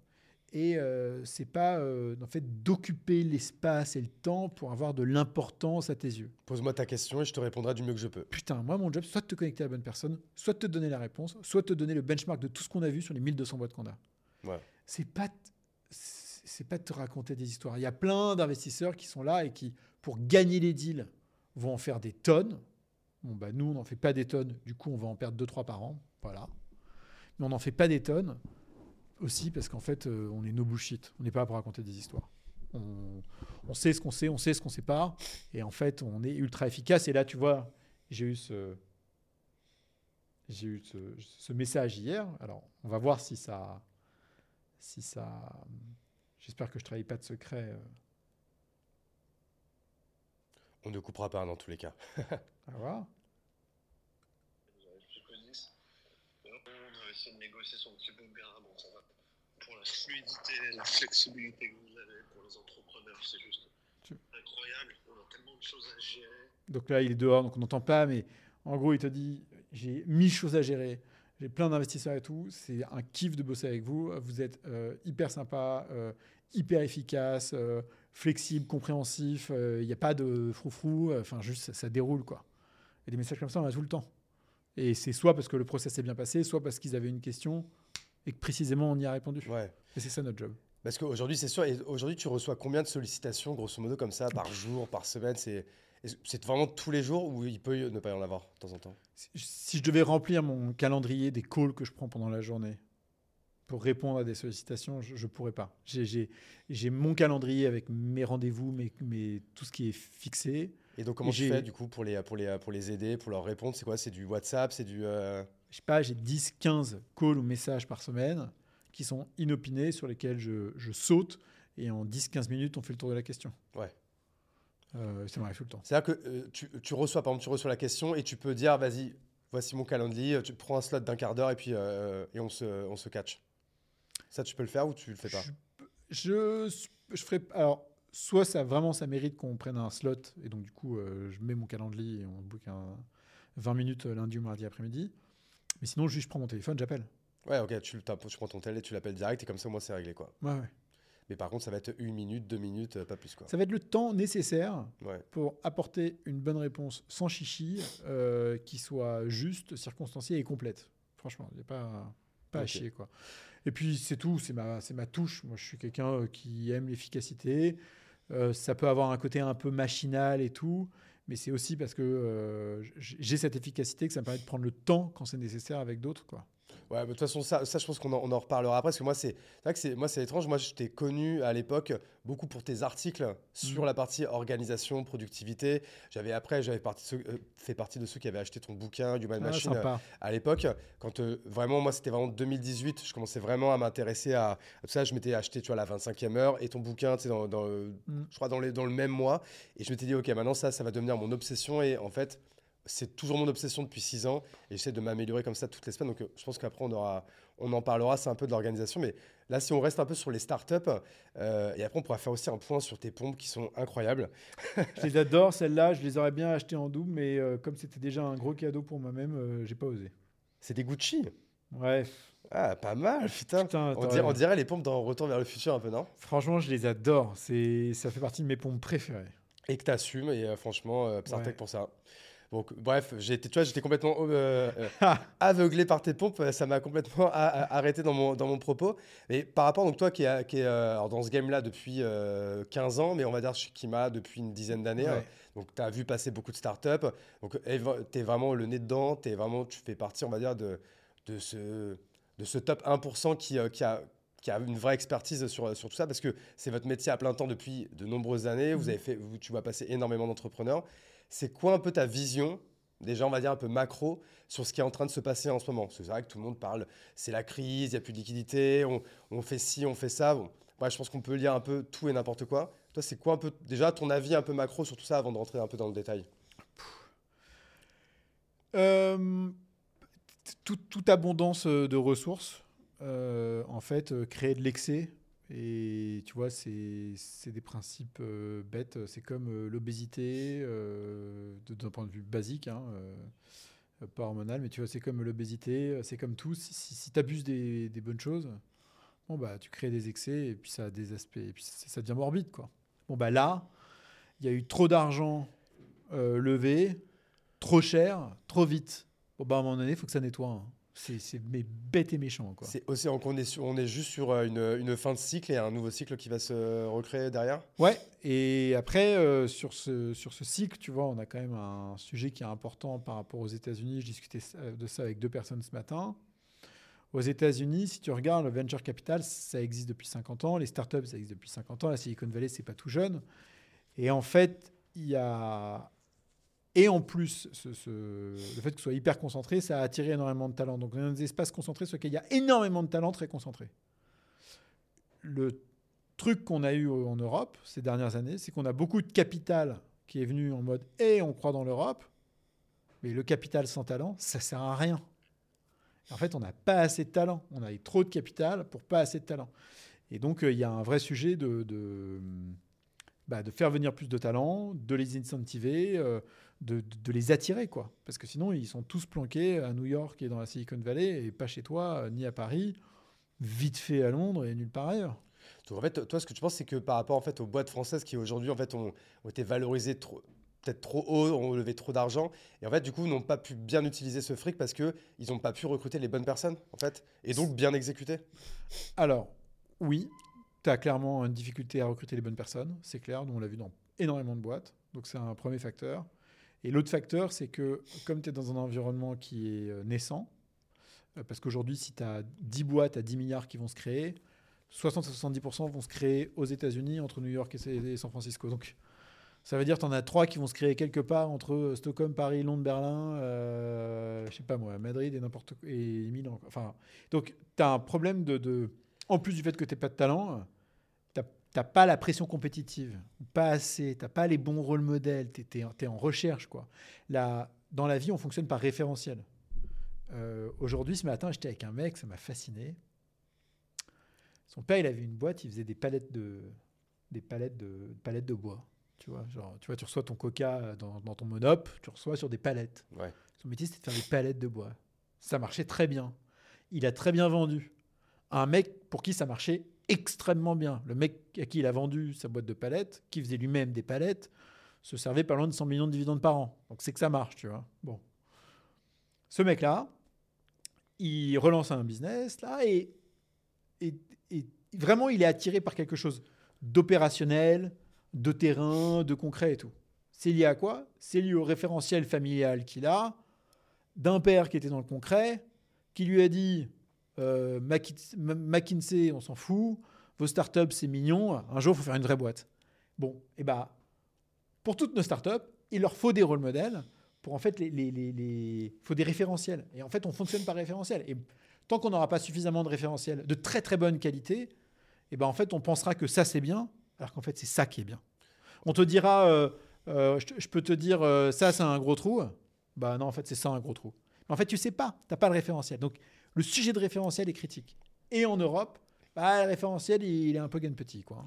et euh, c'est pas euh, en fait d'occuper l'espace et le temps pour avoir de l'importance à tes yeux. Pose-moi ta question et je te répondrai du mieux que je peux. Putain, moi, mon job, soit de te connecter à la bonne personne, soit de te donner la réponse, soit de te donner le benchmark de tout ce qu'on a vu sur les 1200 boîtes qu'on a. Ouais. C'est pas, c'est pas de te raconter des histoires. Il y a plein d'investisseurs qui sont là et qui, pour gagner les deals, vont en faire des tonnes. Bon, bah, nous, on n'en fait pas des tonnes. Du coup, on va en perdre 2-3 par an. Voilà. Mais on n'en fait pas des tonnes aussi parce qu'en fait, euh, on est no bullshit. On n'est pas là pour raconter des histoires. On, sait ce qu'on sait, on sait ce qu'on sait pas. Et en fait, on est ultra efficace. Et là, tu vois, j'ai eu ce, j'ai eu ce message hier. Alors, on va voir si ça, si ça. J'espère que je trahis pas de secret. euh, On ne coupera pas dans tous les cas. à voir. je connaisse. On va essayer de négocier son petit bout de gras. Bon, ça va. Pour la fluidité, la flexibilité que vous avez pour les entrepreneurs, c'est juste Tu- incroyable. On a tellement de choses à gérer. Donc là, il est dehors, donc on n'entend pas, mais en gros, il te dit j'ai mille choses à gérer, j'ai plein d'investisseurs et tout. C'est un kiff de bosser avec vous. Vous êtes euh, hyper sympa, euh, hyper efficace, euh, flexible, compréhensif. Il n'y a pas de froufrou. euh, Enfin, juste, ça, ça déroule, quoi. Et des messages comme ça, on a tout le temps. Et c'est soit parce que le process s'est bien passé, soit parce qu'ils avaient une question et que précisément on y a répondu. Ouais. Et c'est ça notre job. Parce qu'aujourd'hui, c'est sûr, et aujourd'hui, tu reçois combien de sollicitations, grosso modo, comme ça, par jour, par semaine? C'est c'est vraiment tous les jours ou il peut ne pas y en avoir de temps en temps Si- Si je devais remplir mon calendrier des calls que je prends pendant la journée pour répondre à des sollicitations, je ne pourrais pas. J'ai- mon calendrier avec mes rendez-vous, mes, mes- tout ce qui est fixé. Et donc, comment tu J'ai- fais, du coup, pour les, pour, les, pour les aider, pour leur répondre? C'est quoi? C'est du WhatsApp? C'est du. euh, Je sais pas, j'ai 10, 15 calls ou messages par semaine qui sont inopinés, sur lesquels je, je saute. Et en 10, 15 minutes, on fait le tour de la question. Ouais. Euh, ça m'arrive tout le temps. C'est-à-dire que euh, tu, tu reçois, par exemple, tu reçois la question et tu peux dire, vas-y, voici mon calendrier, tu prends un slot d'un quart d'heure et puis euh, et on se, on se catch. Ça, tu peux le faire ou tu le fais pas? Je, je ferai. Alors, soit ça vraiment ça mérite qu'on prenne un slot et donc du coup euh, je mets mon calendrier et on book un 20 minutes lundi ou mardi après-midi. Mais sinon, juste je prends mon téléphone, j'appelle. Ouais, ok, tu, tu prends ton tel et tu l'appelles direct et comme ça, moi, c'est réglé, quoi. Ouais, ouais. Mais par contre, ça va être une minute, deux minutes, euh, pas plus, quoi. Ça va être le temps nécessaire Ouais. pour apporter une bonne réponse sans chichi, euh, qui soit juste, circonstanciée et complète. Franchement, il n'y a pas, pas à chier. Quoi. Et puis c'est tout, c'est ma, ma touche. Moi, je suis quelqu'un euh, qui aime l'efficacité. Euh, ça peut avoir un côté un peu machinal et tout, mais c'est aussi parce que euh, j'ai cette efficacité que ça me permet de prendre le temps quand c'est nécessaire avec d'autres. Quoi. Ouais, mais de toute façon, ça, ça je pense qu'on en, on en reparlera après. Parce que moi, c'est vrai que c'est moi, c'est étrange. Moi, je t'ai connu à l'époque beaucoup pour tes articles sur Mhm. la partie organisation, productivité. J'avais après, j'avais parti euh, fait partie de ceux qui avaient acheté ton bouquin Human Ah, Machine sympa. à l'époque. Quand euh, vraiment, moi, c'était vraiment 2018. Je commençais vraiment à m'intéresser à, à tout ça. Je m'étais acheté, tu vois, la 25e heure et ton bouquin, tu sais, dans, Mm. je crois dans, les, dans le même mois. Et je m'étais dit, ok, maintenant ça, ça va devenir mon obsession. Et en fait, c'est toujours mon obsession depuis six ans. Et j'essaie de m'améliorer comme ça toutes les semaines. Donc, euh, je pense qu'après, on aura, on en parlera. C'est un peu de l'organisation. Mais là, si on reste un peu sur les startups, euh, et après, on pourra faire aussi un point sur tes pompes qui sont incroyables. Je les adore, celles-là. Je les aurais bien achetées en double, mais euh, comme c'était déjà un gros cadeau pour moi-même, euh, j'ai pas osé. C'est des Gucci? Ouais, Ah, pas mal, putain. putain, On dirait, on dirait les pompes dans Retour vers le futur un peu, non? Franchement, je les adore. C'est, ça fait partie de mes pompes préférées. Et que tu assumes. Et franchement, Psartec Ouais. pour ça. Donc, bref, tu vois, j'étais complètement euh, euh, Ah, aveuglé par tes pompes, ça m'a complètement arrêté dans mon, dans mon propos. Mais par rapport, donc toi qui es, qui est, euh, alors dans ce game-là depuis euh, 15 ans, mais on va dire chez Kima depuis une dizaine d'années, Ouais. hein. donc tu as vu passer beaucoup de startups, donc tu es vraiment le nez dedans, t'es vraiment, tu fais partie, on va dire, de, de, ce, de ce top 1% qui, qui a qui a une vraie expertise sur, sur tout ça, parce que c'est votre métier à plein temps depuis de nombreuses années, vous Mhm. avez fait, vous- tu vas passer énormément d'entrepreneurs. C'est quoi un peu ta vision déjà on va dire un peu macro sur ce qui est en train de se passer en ce moment? C'est vrai que tout le monde parle, c'est la crise, il n'y a plus de liquidité, on, fait ci, on fait ça. Bon, je pense qu'on peut lire un peu tout et n'importe quoi. Toi, c'est quoi un peu déjà ton avis un peu macro sur tout ça avant de rentrer un peu dans le détail? Euh, tout- toute abondance euh, de ressources, euh, en fait, créer de l'excès. Et tu vois, c'est des principes euh, bêtes. C'est comme euh, l'obésité, euh, d'un point de vue basique, hein, euh, pas hormonal, mais tu vois, c'est comme l'obésité, c'est comme tout. Si, si, tu abuses des, bonnes choses, bon, bah, tu crées des excès et puis ça a et puis ça, devient morbide, quoi. Bon, bah là, il y a eu trop d'argent levé, trop cher, trop vite. Bon, bah, à un moment donné, il faut que ça nettoie. hein. C'est mais bête et méchant. C'est aussi on est, sur- on est juste sur euh, une, une fin de cycle et un nouveau cycle qui va se recréer derrière. Ouais, et après, euh, sur, ce, sur ce cycle, tu vois, on a quand même un sujet qui est important par rapport aux États-Unis. Je discutais de ça avec deux personnes ce matin. Aux États-Unis, si tu regardes le venture capital, ça existe depuis 50 ans. Les startups, ça existe depuis 50 ans. La Silicon Valley, c'est pas tout jeune. Et en fait, il y a. Et en plus, ce, ce- le fait que ce soit hyper concentré, ça a attiré énormément de talents. Donc, on a des espaces concentrés sur lesquels il y a énormément de talents très concentrés. Le truc qu'on a eu en Europe ces dernières années, c'est qu'on a beaucoup de capital qui est venu en mode et on croit dans l'Europe, mais le capital sans talent, ça sert à rien. En fait, on n'a pas assez de talent. On a eu trop de capital pour pas assez de talent. Et donc, euh, il y a un vrai sujet bah, de faire venir plus de talents, de les incentiver, euh, de, les attirer. quoi. Parce que sinon, ils sont tous planqués à New York et dans la Silicon Valley, et pas chez toi, euh, ni à Paris, vite fait à Londres et nulle part ailleurs. Donc en fait, toi, ce que tu penses, c'est que par rapport en fait aux boîtes françaises qui aujourd'hui en fait ont, ont été valorisées trop peut-être trop haut, ont levé trop d'argent et en fait du coup n'ont pas pu bien utiliser ce fric parce que ils n'ont pas pu recruter les bonnes personnes en fait et donc bien exécuter. Alors, oui, tu as clairement une difficulté à recruter les bonnes personnes, c'est clair, nous on l'a vu dans énormément de boîtes, donc c'est un premier facteur. Et l'autre facteur, c'est que comme tu es dans un environnement qui est euh, naissant, euh, parce qu'aujourd'hui, si tu as 10 boîtes à 10 milliards qui vont se créer, 60 à 70% vont se créer aux États-Unis, entre New York et San Francisco. Donc, ça veut dire que tu en as 3 qui vont se créer quelque part entre euh, Stockholm, Paris, Londres, Berlin, euh, je sais pas moi, Madrid et n'importe et Milan. Enfin, donc, tu as un problème de, de- En plus du fait que tu n'as pas de talent, tu n'as pas la pression compétitive, pas assez, tu n'as pas les bons rôles modèles, tu es, en recherche. Quoi. Là, dans la vie, on fonctionne par référentiel. Euh, Aujourd'hui, ce matin, j'étais avec un mec, ça m'a fasciné. Son père, il avait une boîte, il faisait des palettes de, des palettes de, palettes de bois. Tu vois, genre, tu vois, tu reçois ton coca dans, dans ton monop, tu reçois sur des palettes. Ouais. Son métier, c'était de faire des palettes de bois. Ça marchait très bien. Il a très bien vendu. Un mec pour qui ça marchait extrêmement bien. Le mec à qui il a vendu sa boîte de palettes, qui faisait lui-même des palettes, se servait pas loin de 100 millions de dividendes par an. Donc c'est que ça marche, tu vois. Bon. Ce mec-là, il relance un business là et, et, et vraiment il est attiré par quelque chose d'opérationnel, de terrain, de concret et tout. C'est lié à quoi? C'est lié au référentiel familial qu'il a, d'un père qui était dans le concret, qui lui a dit euh, Mc- McKinsey, on s'en fout, vos startups, c'est mignon, un jour, il faut faire une vraie boîte. Bon, et bah, pour toutes nos startups, il leur faut des rôles modèles, pour en fait, les, les, les- faut des référentiels. Et en fait, on fonctionne par référentiel. Et tant qu'on n'aura pas suffisamment de référentiels de très très bonne qualité, et ben en fait, on pensera que ça c'est bien, alors qu'en fait, c'est ça qui est bien. On te dira, euh, euh, je, peux te dire, ça c'est un gros trou. Bah non, en fait, c'est ça un gros trou. Mais en fait, tu sais pas, tu n'as pas le référentiel. Donc, le sujet de référentiel est critique. Et en Europe, bah, le référentiel, il, est un peu gain petit. Quoi.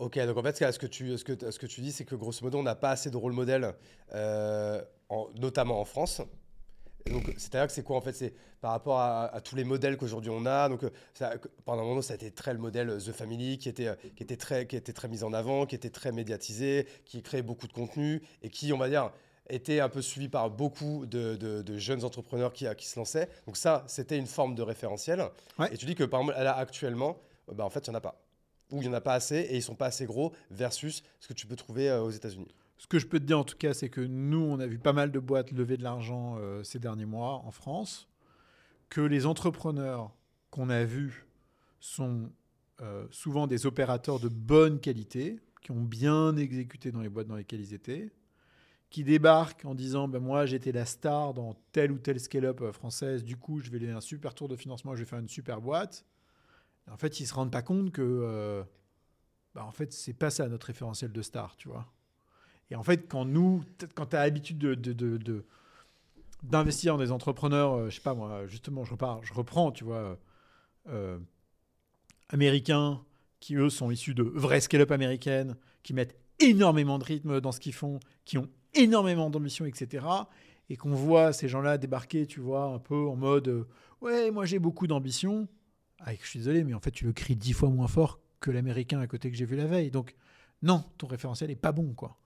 Ok, donc en fait, ce que tu, ce que, ce que tu dis, c'est que grosso modo, on n'a pas assez de rôle modèle, euh, en- notamment en France. Donc, c'est-à-dire que c'est quoi en fait? C'est par rapport à, tous les modèles qu'aujourd'hui on a. Donc, euh, ça- pendant un moment, ça a été très le modèle euh, The Family qui était, qui était, très, qui était très mis en avant, qui était très médiatisé, qui créait beaucoup de contenu et qui, on va dire, était un peu suivi par beaucoup de, de- de jeunes entrepreneurs qui, qui se lançaient. Donc, ça, c'était une forme de référentiel. Ouais. Et tu dis que par exemple, là, actuellement, euh, bah, en fait, il n'y en a pas. Ou il n'y en a pas assez et ils sont pas assez gros versus ce que tu peux trouver euh, aux États-Unis. Ce que je peux te dire en tout cas, c'est que nous, on a vu pas mal de boîtes lever de l'argent euh, ces derniers mois en France, que les entrepreneurs qu'on a vus sont euh, souvent des opérateurs de bonne qualité, qui ont bien exécuté dans les boîtes dans lesquelles ils étaient, qui débarquent en disant ben moi j'étais la star dans telle ou telle scale-up euh, française, du coup je vais donner un super tour de financement, je vais faire une super boîte. En fait, ils se rendent pas compte que euh, bah, en fait c'est pas ça notre référentiel de star, tu vois. Et en fait, quand nous, quand tu as l'habitude de, de- de- de- d'investir dans des entrepreneurs, euh, je sais pas moi, justement, je repars, je reprends, tu vois, euh, euh, américains qui eux sont issus de vraies scale-up américaines, qui mettent énormément de rythme dans ce qu'ils font, qui ont énormément d'ambition, etc. Et qu'on voit ces gens-là débarquer, tu vois, un peu en mode euh, ouais, moi j'ai beaucoup d'ambition. Ah, je suis désolé, mais en fait, tu le cries dix fois moins fort que l'américain à côté que j'ai vu la veille. Donc, non, ton référentiel est pas bon, quoi.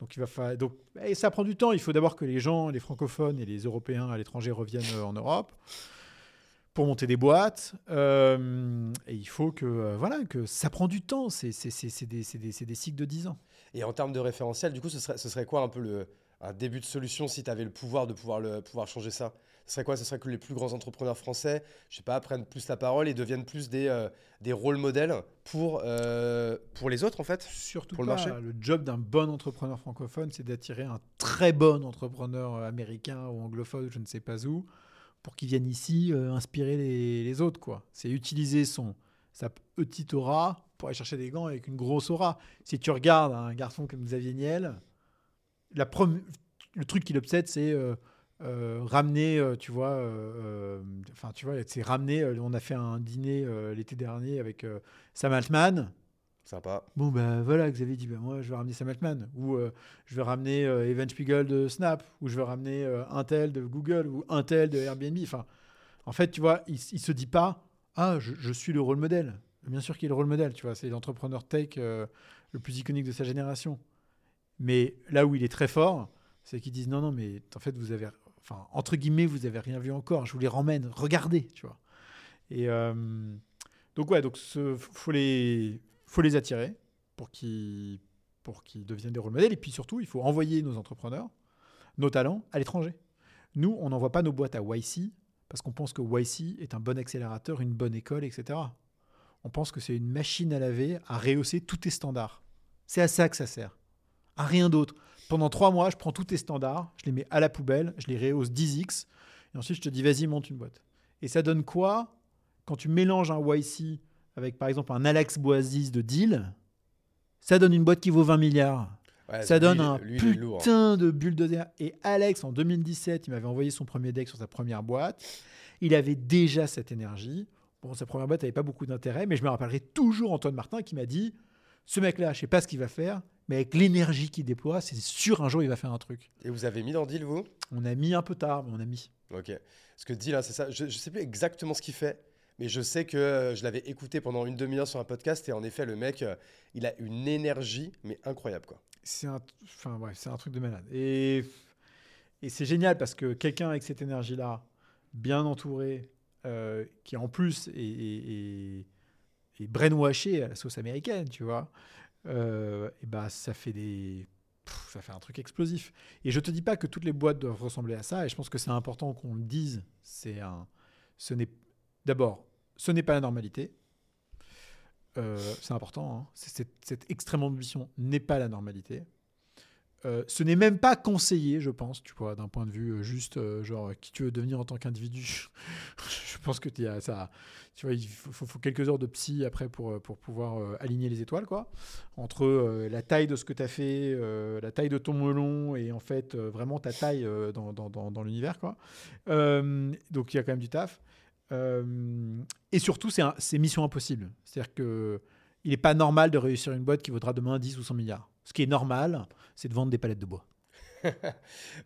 Donc, il va falloir. Donc, et ça prend du temps. Il faut d'abord que les gens, les francophones et les Européens à l'étranger reviennent euh, en Europe pour monter des boîtes. Euh, et il faut que, voilà, que ça prend du temps. C'est des, des- des cycles de 10 ans. Et en termes de référentiel, du coup, ce serait, ce serait quoi un peu le, un début de solution si tu avais le pouvoir de pouvoir, le, pouvoir changer ça? Ce serait quoi? Ce serait que les plus grands entrepreneurs français, je sais pas, prennent plus la parole et deviennent plus des, euh, des rôles modèles pour, euh, pour les autres, en fait? Surtout Pour le pas. marché? Le job d'un bon entrepreneur francophone, c'est d'attirer un très bon entrepreneur euh, américain ou anglophone, je ne sais pas où, pour qu'il vienne ici euh, inspirer les, les autres. quoi. C'est utiliser son, sa petite aura pour aller chercher des gants avec une grosse aura. Si tu regardes un garçon comme Xavier Niel, la le truc qui l'obsède, c'est euh, euh, ramener, euh, tu vois, enfin, tu vois, c'est ramener. on a fait un dîner l'été dernier avec Sam Altman. Sympa. Bon, ben voilà, Xavier dit, ben moi, je vais ramener Sam Altman, ou je vais ramener Evan Spiegel de Snap, ou je vais ramener Intel de Google, ou Intel de Airbnb. Enfin, en fait, tu vois, il, il se dit pas, ah, je, suis le rôle modèle. Bien sûr qu'il est le rôle modèle, tu vois, c'est l'entrepreneur tech euh, le plus iconique de sa génération. Mais là où il est très fort, c'est qu'ils disent, non, non, mais en fait, vous avez, enfin, entre guillemets, vous avez rien vu encore, je vous les ramène, regardez, tu vois. Et euh, donc, ouais, donc, faut les, faut les attirer pour qu'ils pour qu'ils deviennent des rôles modèles. Et puis surtout, il faut envoyer nos entrepreneurs, nos talents à l'étranger. Nous, on n'envoie pas nos boîtes à YC parce qu'on pense que YC est un bon accélérateur, une bonne école, etc. On pense que c'est une machine à laver, à rehausser tous tes standards. C'est à ça que ça sert. À rien d'autre. Pendant trois mois, je prends tous tes standards, je les mets à la poubelle, je les rehausse 10x, et ensuite je te dis, vas-y, monte une boîte. Et ça donne quoi? Quand tu mélanges un YC avec par exemple un Alex Boasis de deal, ça donne une boîte qui vaut 20 milliards. Ouais, ça lui, donne un lui, lourd. putain de bulle de DA. Et Alex, en 2017, il m'avait envoyé son premier deck sur sa première boîte. Il avait déjà cette énergie. Bon, sa première boîte n'avait pas beaucoup d'intérêt, mais je me rappellerai toujours Antoine Martin qui m'a dit Ce mec-là, je sais pas ce qu'il va faire, mais avec l'énergie qu'il déploie, c'est sûr un jour il va faire un truc. Et vous avez mis dans Deal, vous? On a mis un peu tard, mais on a mis. Ok. Ce que Deal, hein, c'est ça. Je ne sais plus exactement ce qu'il fait, mais je sais que euh, je l'avais écouté pendant une demi-heure sur un podcast, et en effet, le mec, euh, il a une énergie, mais incroyable, quoi. C'est un, enfin, ouais, c'est un truc de malade. Et, et c'est génial parce que quelqu'un avec cette énergie-là, bien entouré, euh, qui en plus est, est, est- brainwashé à la sauce américaine, tu vois, euh, et bah, ça fait des. ça fait un truc explosif. Et je te dis pas que toutes les boîtes doivent ressembler à ça, et je pense que c'est important qu'on le dise. C'est un. Ce n'est. D'abord, ce n'est pas la normalité. Euh, c'est important. hein. Cette extrême ambition n'est pas la normalité. Euh, ce n'est même pas conseillé, je pense, tu vois, d'un point de vue euh, juste, genre, qui tu veux devenir en tant qu'individu. je pense que tu as ça. Tu vois, il faut, quelques heures de psy après pour, pour pouvoir aligner les étoiles, quoi. Entre la taille de ce que tu as fait, la taille de ton melon et en fait, vraiment ta taille dans, dans, dans, dans l'univers, quoi. Donc, il y a quand même du taf. Euh, et surtout, c'est mission impossible. C'est-à-dire que il n'est pas normal de réussir une boîte qui vaudra demain 10 ou 100 milliards. Ce qui est normal, c'est de vendre des palettes de bois.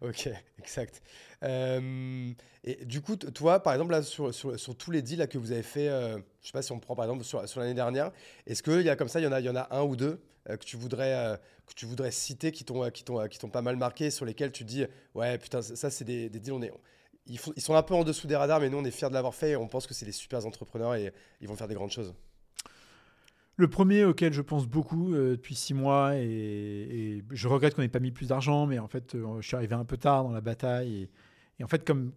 Ok, exact. Euh, et du coup, toi, par exemple, sur, tous les deals que vous avez fait, euh, je sais pas si on prend par exemple sur, l'année dernière, est-ce qu'il y a comme ça, il y en a, un ou deux euh, que, tu voudrais, que tu voudrais citer qui t'ont, pas mal marqué, sur lesquels tu dis, ouais, putain, ça, ça, c'est des, des deals, on est, ils, sont un peu en dessous des radars, mais nous, on est fiers de l'avoir fait et on pense que c'est des super entrepreneurs et ils vont faire des grandes choses. Le premier auquel je pense beaucoup euh, depuis six mois, et, je regrette qu'on n'ait pas mis plus d'argent, mais en fait, euh, je suis arrivé un peu tard dans la bataille. Et, en fait, comme,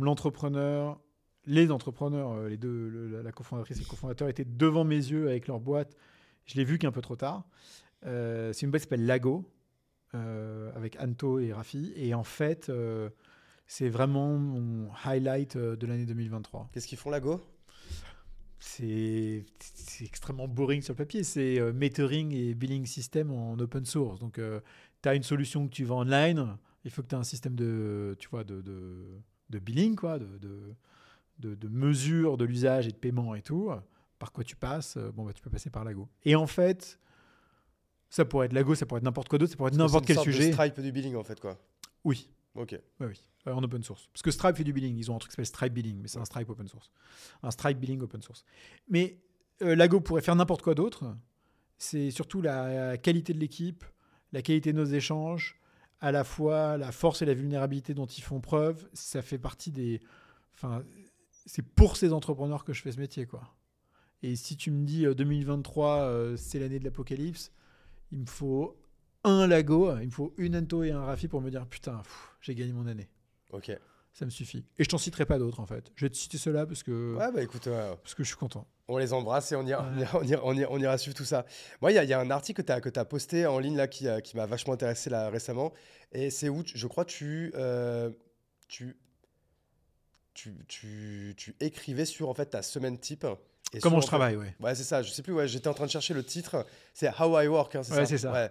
l'entrepreneur, les entrepreneurs, euh, les deux, la- cofondatrice et le cofondateur étaient devant mes yeux avec leur boîte, je l'ai vu qu'un peu trop tard. C'est une boîte qui s'appelle Lago, avec Anto et Rafi. Et en fait, c'est vraiment mon highlight euh, de l'année 2023 Qu'est-ce qu'ils font, Lago c'est c'est extrêmement boring sur le papier. C'est euh, metering et billing system en open source. Donc, tu as une solution que tu vends online. Il faut que tu aies un système de, tu vois, de, de, de billing, quoi, de, de, de, de mesure de l'usage et de paiement et tout. Par quoi tu passes euh, Bon, bah, tu peux passer par Lago. Et en fait, ça pourrait être Lago, ça pourrait être n'importe quoi d'autre, ça pourrait être n'importe C'est quel une sorte de sujet. Stripe du billing, en fait, quoi. Oui. Ok. Oui, oui, euh, en open source. Parce que Stripe fait du billing. Ils ont un truc qui s'appelle Stripe Billing, mais c'est un Stripe open source. Un Stripe Billing open source. Mais euh, Lago pourrait faire n'importe quoi d'autre. C'est surtout la qualité de l'équipe, la qualité de nos échanges, à la fois la force et la vulnérabilité dont ils font preuve. Ça fait partie des. Enfin, c'est pour ces entrepreneurs que je fais ce métier, quoi. Et si tu me dis euh, 2023, euh, c'est l'année de l'apocalypse, il me faut un Lago, il me faut une Ento et un Rafi pour me dire putain, j'ai gagné mon année. Ok. Ça me suffit. Et je t'en citerai pas d'autres en fait. Je vais te citer ceux-là parce que, Ouais, bah écoute, parce que je suis content. On les embrasse et on ira, Ouais. on ira, on ira, on ira suivre tout ça. Moi, il y, a- il y a un article que tu as, posté en ligne là, qui, euh, qui m'a vachement intéressé là, récemment. Et c'est où, je crois, tu, euh, tu, tu, tu, tu écrivais sur en fait, ta semaine type. Et Comment en je fait- travaille, ouais. Ouais, c'est ça. Je sais plus. Ouais, j'étais en train de chercher le titre. C'est How I Work. hein, c'est Ouais, ça. c'est ça. Ouais.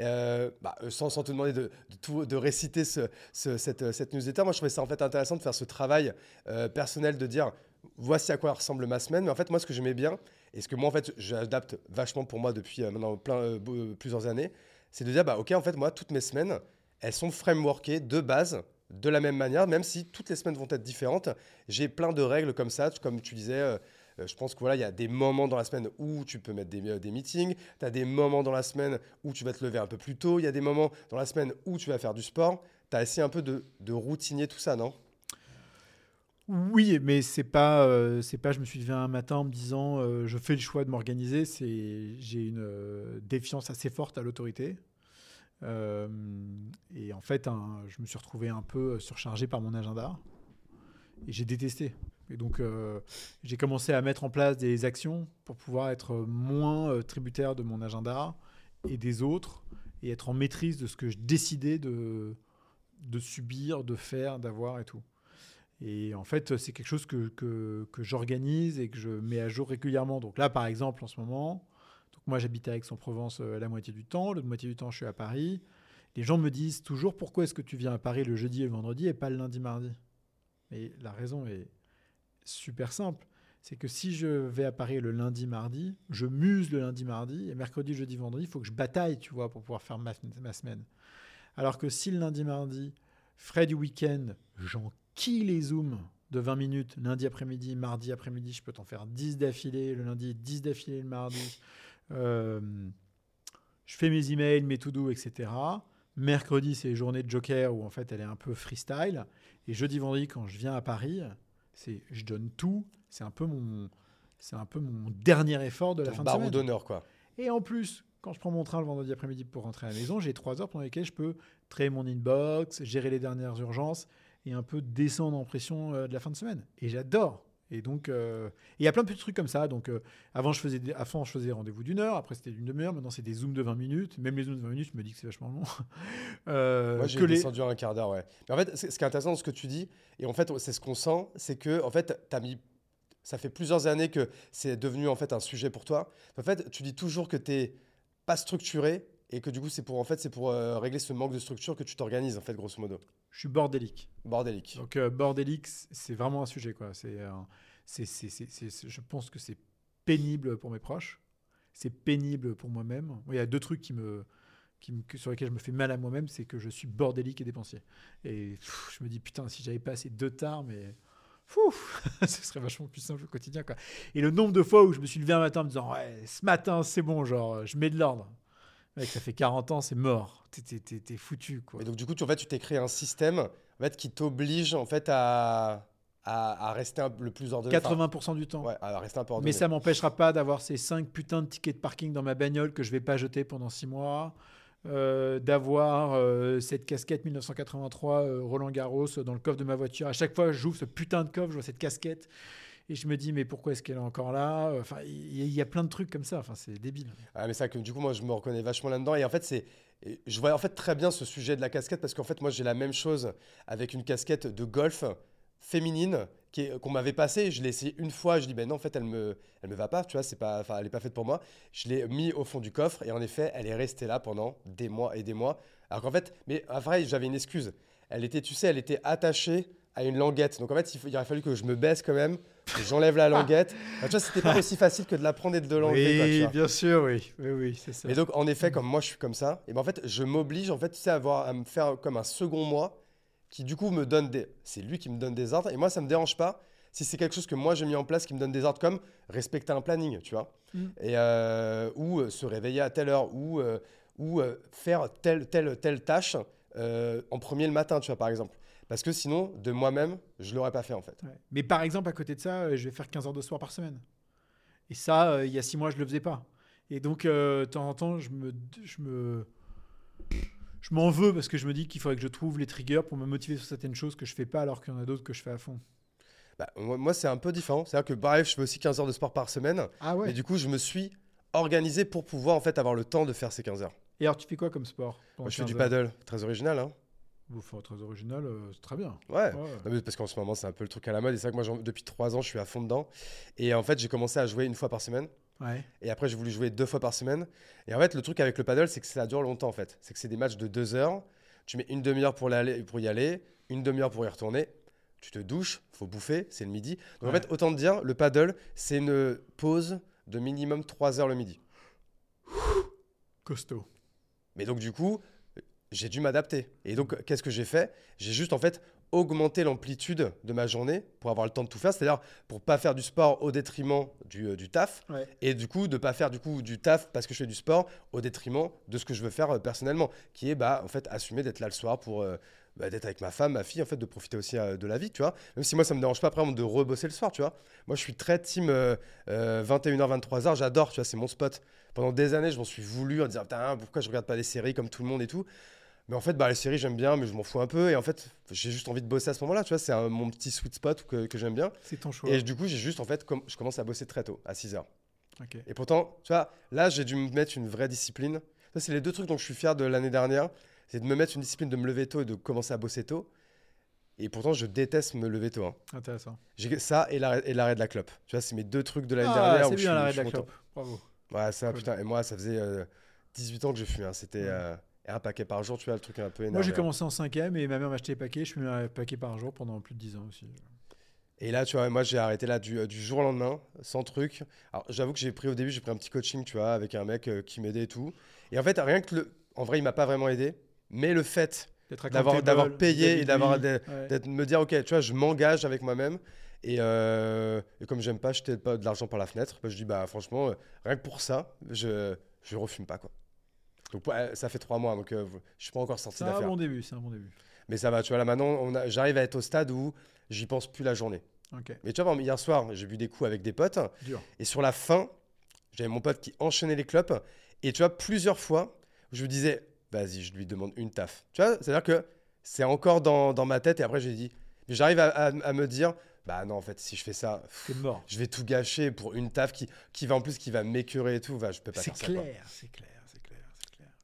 Euh, bah, euh, sans, te demander de, réciter ce, ce- cette, cette newsletter, moi je trouvais ça en fait intéressant de faire ce travail euh, personnel de dire voici à quoi ressemble ma semaine. Mais en fait, moi ce que j'aimais bien et ce que moi en fait j'adapte vachement pour moi depuis euh, maintenant plein, euh, euh, plusieurs années, c'est de dire bah ok en fait moi toutes mes semaines elles sont frameworkées de base de la même manière, même si toutes les semaines vont être différentes. J'ai plein de règles comme ça, comme tu disais. Euh, je pense que voilà, il y a des moments dans la semaine où tu peux mettre des, euh, des meetings, tu as des moments dans la semaine où tu vas te lever un peu plus tôt, il y a des moments dans la semaine où tu vas faire du sport. Tu as essayé un peu de, de routinier tout ça, non? Oui, mais c'est pas, euh, c'est pas. Je me suis levé un matin en me disant, je fais le choix de m'organiser. C'est, j'ai une défiance assez forte à l'autorité. Et en fait, je me suis retrouvé un peu surchargé par mon agenda. Et j'ai détesté. Et donc, euh, j'ai commencé à mettre en place des actions pour pouvoir être moins euh, tributaire de mon agenda et des autres, et être en maîtrise de ce que je décidais de, de subir, de faire, d'avoir et tout. Et en fait, c'est quelque chose que, que, j'organise et que je mets à jour régulièrement. Donc là, par exemple, en ce moment, donc moi j'habite à Aix-en-Provence euh, la moitié du temps, l'autre moitié du temps je suis à Paris. Les gens me disent toujours pourquoi est-ce que tu viens à Paris le jeudi et le vendredi et pas le lundi, mardi? Et la raison est super simple. C'est que si je vais à Paris le lundi, mardi, je muse le lundi, mardi, et mercredi, jeudi, vendredi, il faut que je bataille, tu vois, pour pouvoir faire ma, ma semaine. Alors que si le lundi, mardi, frais du week-end, j'enquille les zooms de 20 minutes, lundi après-midi, mardi après-midi, je peux t'en faire 10 d'affilée, le lundi, 10 d'affilée le mardi. Euh, je fais mes emails, mes to-do, etc. Mercredi, c'est journée de Joker où en fait elle est un peu freestyle. Et jeudi, vendredi, quand je viens à Paris, c'est je donne tout. C'est un peu mon, c'est un peu mon dernier effort de la Ton fin de semaine. d'honneur, quoi. Et en plus, quand je prends mon train le vendredi après-midi pour rentrer à la maison, j'ai trois heures pendant lesquelles je peux traiter mon inbox, gérer les dernières urgences et un peu descendre en pression euh, de la fin de semaine. Et j'adore. Et donc, euh, il y a plein de petits trucs comme ça. Donc, euh, avant, je faisais avant, je faisais rendez-vous d'une heure. Après, c'était d'une demi-heure. Maintenant, c'est des zooms de 20 minutes. Même les zooms de 20 minutes, je me dis que c'est vachement long. Euh, Moi, j'ai les- descendu à un quart d'heure, ouais. Mais en fait, ce qui est intéressant dans ce que tu dis, et en fait, c'est ce qu'on sent, c'est que, en fait, t'as mis. Ça fait plusieurs années que c'est devenu en fait un sujet pour toi. En fait, tu dis toujours que t'es pas structuré et que du coup, c'est pour en fait, c'est pour euh, régler ce manque de structure que tu t'organises en fait, grosso modo. Je suis bordélique. Bordélique. Donc, euh, bordélique, c'est vraiment un sujet. Quoi. C'est, un- c'est, c'est, je pense que c'est pénible pour mes proches. C'est pénible pour moi-même. Il y a deux trucs qui me, qui me- sur lesquels je me fais mal à moi-même, c'est que je suis bordélique et dépensier. Et pff, je me dis, putain, si j'avais pas assez de tard, mais. Fou, ce serait vachement plus simple au quotidien. Quoi. Et le nombre de fois où je me suis levé un matin en me disant, ouais, ce matin, c'est bon, genre, je mets de l'ordre. Mec, ça fait 40 ans, c'est mort. T'es, foutu, quoi. Et donc, du coup, tu, en fait, tu t'es créé un système en fait, qui t'oblige en fait à, à, à rester un- le plus ordonné. Enfin, 80% du temps. ouais, à rester un peu ordonné. Mais ça m'empêchera pas d'avoir ces 5 putains de tickets de parking dans ma bagnole que je vais pas jeter pendant 6 mois. euh, d'avoir euh, cette casquette 1983 euh, Roland Garros dans le coffre de ma voiture. À chaque fois, j'ouvre ce putain de coffre, je vois cette casquette et je me dis mais pourquoi est-ce qu'elle est encore là? Enfin, il y, a- plein de trucs comme ça. Enfin, c'est débile. Ah, mais ça, que du coup, moi, je me reconnais vachement là-dedans. Et en fait, c'est. Je vois en fait très bien ce sujet de la casquette parce qu'en fait, moi, j'ai la même chose avec une casquette de golf féminine qu'on m'avait passée. Je l'ai essayé une fois. Je dis, ben non, en fait, elle me, elle me va pas. Tu vois, c'est pas, enfin, elle est pas faite pour moi. Je l'ai mis au fond du coffre et en effet, elle est restée là pendant des mois et des mois. Alors qu'en fait, mais à vrai, j'avais une excuse. Elle était, tu sais, elle était attachée à une languette. Donc en fait, il, il aurait fallu que je me baisse quand même. J'enlève la languette. Enfin, tu vois, c'était pas aussi facile que de la prendre et de l'enlever. quoi, tu Oui, vois. bien sûr, oui, oui, oui, c'est ça. Et donc, en effet, comme moi, je suis comme ça, et ben en fait, je m'oblige en fait, tu sais, à, avoir, à me faire comme un second moi qui, du coup, me donne des. C'est lui qui me donne des ordres, et moi, ça me dérange pas si c'est quelque chose que moi j'ai mis en place qui me donne des ordres comme respecter un planning, tu vois, Mm. et euh, ou euh, se réveiller à telle heure, ou, euh, ou faire telle, telle, telle tâche en premier le matin, tu vois, par exemple. Parce que sinon, de moi-même, je l'aurais pas fait en fait. Ouais. Mais par exemple, à côté de ça, euh, je vais faire 15 heures de sport par semaine. Et ça, euh, il y a 6 mois, je le faisais pas. Et donc, euh, de temps en temps, je me, je me, je m'en veux parce que je me dis qu'il faudrait que je trouve les triggers pour me motiver sur certaines choses que je fais pas alors qu'il y en a d'autres que je fais à fond. Bah, moi, c'est un peu différent. C'est-à-dire que, bref, je fais aussi 15 heures de sport par semaine, Ah ouais. et du coup, je me suis organisé pour pouvoir en fait avoir le temps de faire ces 15 heures. Et alors, tu fais quoi comme sport Moi, je fais du 15 heures? paddle, très original, hein. Bon, enfin, très original, euh, c'est très bien. Ouais. Ouais. Non, mais parce qu'en ce moment, c'est un peu le truc à la mode. Et c'est vrai que moi, depuis trois ans, je suis à fond dedans. Et en fait, j'ai commencé à jouer une fois par semaine. Ouais. Et après, j'ai voulu jouer deux fois par semaine. Et en fait, le truc avec le paddle, c'est que ça dure longtemps, en fait. C'est que c'est des matchs de deux heures. Tu mets une demi-heure pour, pour y aller, une demi-heure pour y retourner. Tu te douches, faut bouffer, c'est le midi. Donc en fait, autant te dire, le paddle, c'est une pause de minimum trois heures le midi. Costaud. Mais donc, du coup, j'ai dû m'adapter. Et donc, qu'est-ce que j'ai fait? J'ai juste, en fait, augmenté l'amplitude de ma journée pour avoir le temps de tout faire. C'est-à-dire, pour pas faire du sport au détriment du, euh, du taf. Ouais. Et du coup, de pas faire du coup du taf parce que je fais du sport au détriment de ce que je veux faire euh, personnellement. Qui est, bah, en fait, assumer d'être là le soir pour... euh, bah, d'être avec ma femme, ma fille, en fait, de profiter aussi euh, de la vie, tu vois. Même si moi, ça me dérange pas après de rebosser le soir, tu vois. Moi, je suis très team euh, euh, 21h, 23h, j'adore, tu vois, c'est mon spot. Pendant des années, je m'en suis voulu en disant, putain, pourquoi je regarde pas des séries comme tout le monde et tout. Mais en fait, bah, les séries, j'aime bien, mais je m'en fous un peu. Et en fait, j'ai juste envie de bosser à ce moment-là, tu vois. C'est mon petit sweet spot que, que j'aime bien. C'est ton choix. Et du coup, j'ai juste, en fait, je commence à bosser très tôt, à 6h. Ok. Et pourtant, tu vois, là, j'ai dû me mettre une vraie discipline. Ça, c'est les deux trucs dont je suis fier de l'année dernière. C'est de me mettre une discipline de me lever tôt et de commencer à bosser tôt. Et pourtant, je déteste me lever tôt. hein. Intéressant. J'ai ça et l'arrêt de la clope. Tu vois, c'est mes deux trucs de l'année Ah, dernière. c'est bien l'arrêt de la clope. Bravo. Ouais, ça, Cool. putain. Et moi, ça faisait euh, 18 ans que je fumais. hein. C'était euh, un paquet par jour, tu vois, le truc un peu énervé. Moi, j'ai commencé en cinquième et ma mère m'achetait des paquets. Je fumais un paquet par jour pendant plus de 10 ans aussi. Et là, tu vois, moi, j'ai arrêté là du, du jour au lendemain, sans truc. Alors, j'avoue que j'ai pris au début, j'ai pris un petit coaching, tu vois, avec un mec euh, qui m'aidait et tout. Et en fait, rien que le. En vrai, il m'a pas vraiment aidé. Mais le fait D'avoir- payé et d'avoir d'être me dire ok tu vois je m'engage avec moi-même et, euh, et comme j'aime pas jeter de l'argent par la fenêtre bah, je dis bah franchement euh, rien que pour ça je je refume pas quoi donc ça fait trois mois donc euh, je suis pas encore sorti C'est un d'affaire bon début. C'est un bon début. mais ça va tu vois là maintenant j'arrive à être au stade où j'y pense plus la journée Ok. mais tu vois hier soir j'ai bu des coups avec des potes Dur. et sur la fin j'avais mon pote qui enchaînait les clopes Et tu vois, plusieurs fois, je me disais, vas-y, je lui demande une taf. Tu vois, c'est-à-dire que c'est encore dans, dans ma tête. Et après, j'ai dit, j'arrive à, à- à me dire, bah non, en fait, si je fais ça, mort. je vais tout gâcher pour une taf qui, qui va en plus, qui va m'écœurer et tout. Va, je peux pas faire clair, c'est clair, c'est clair.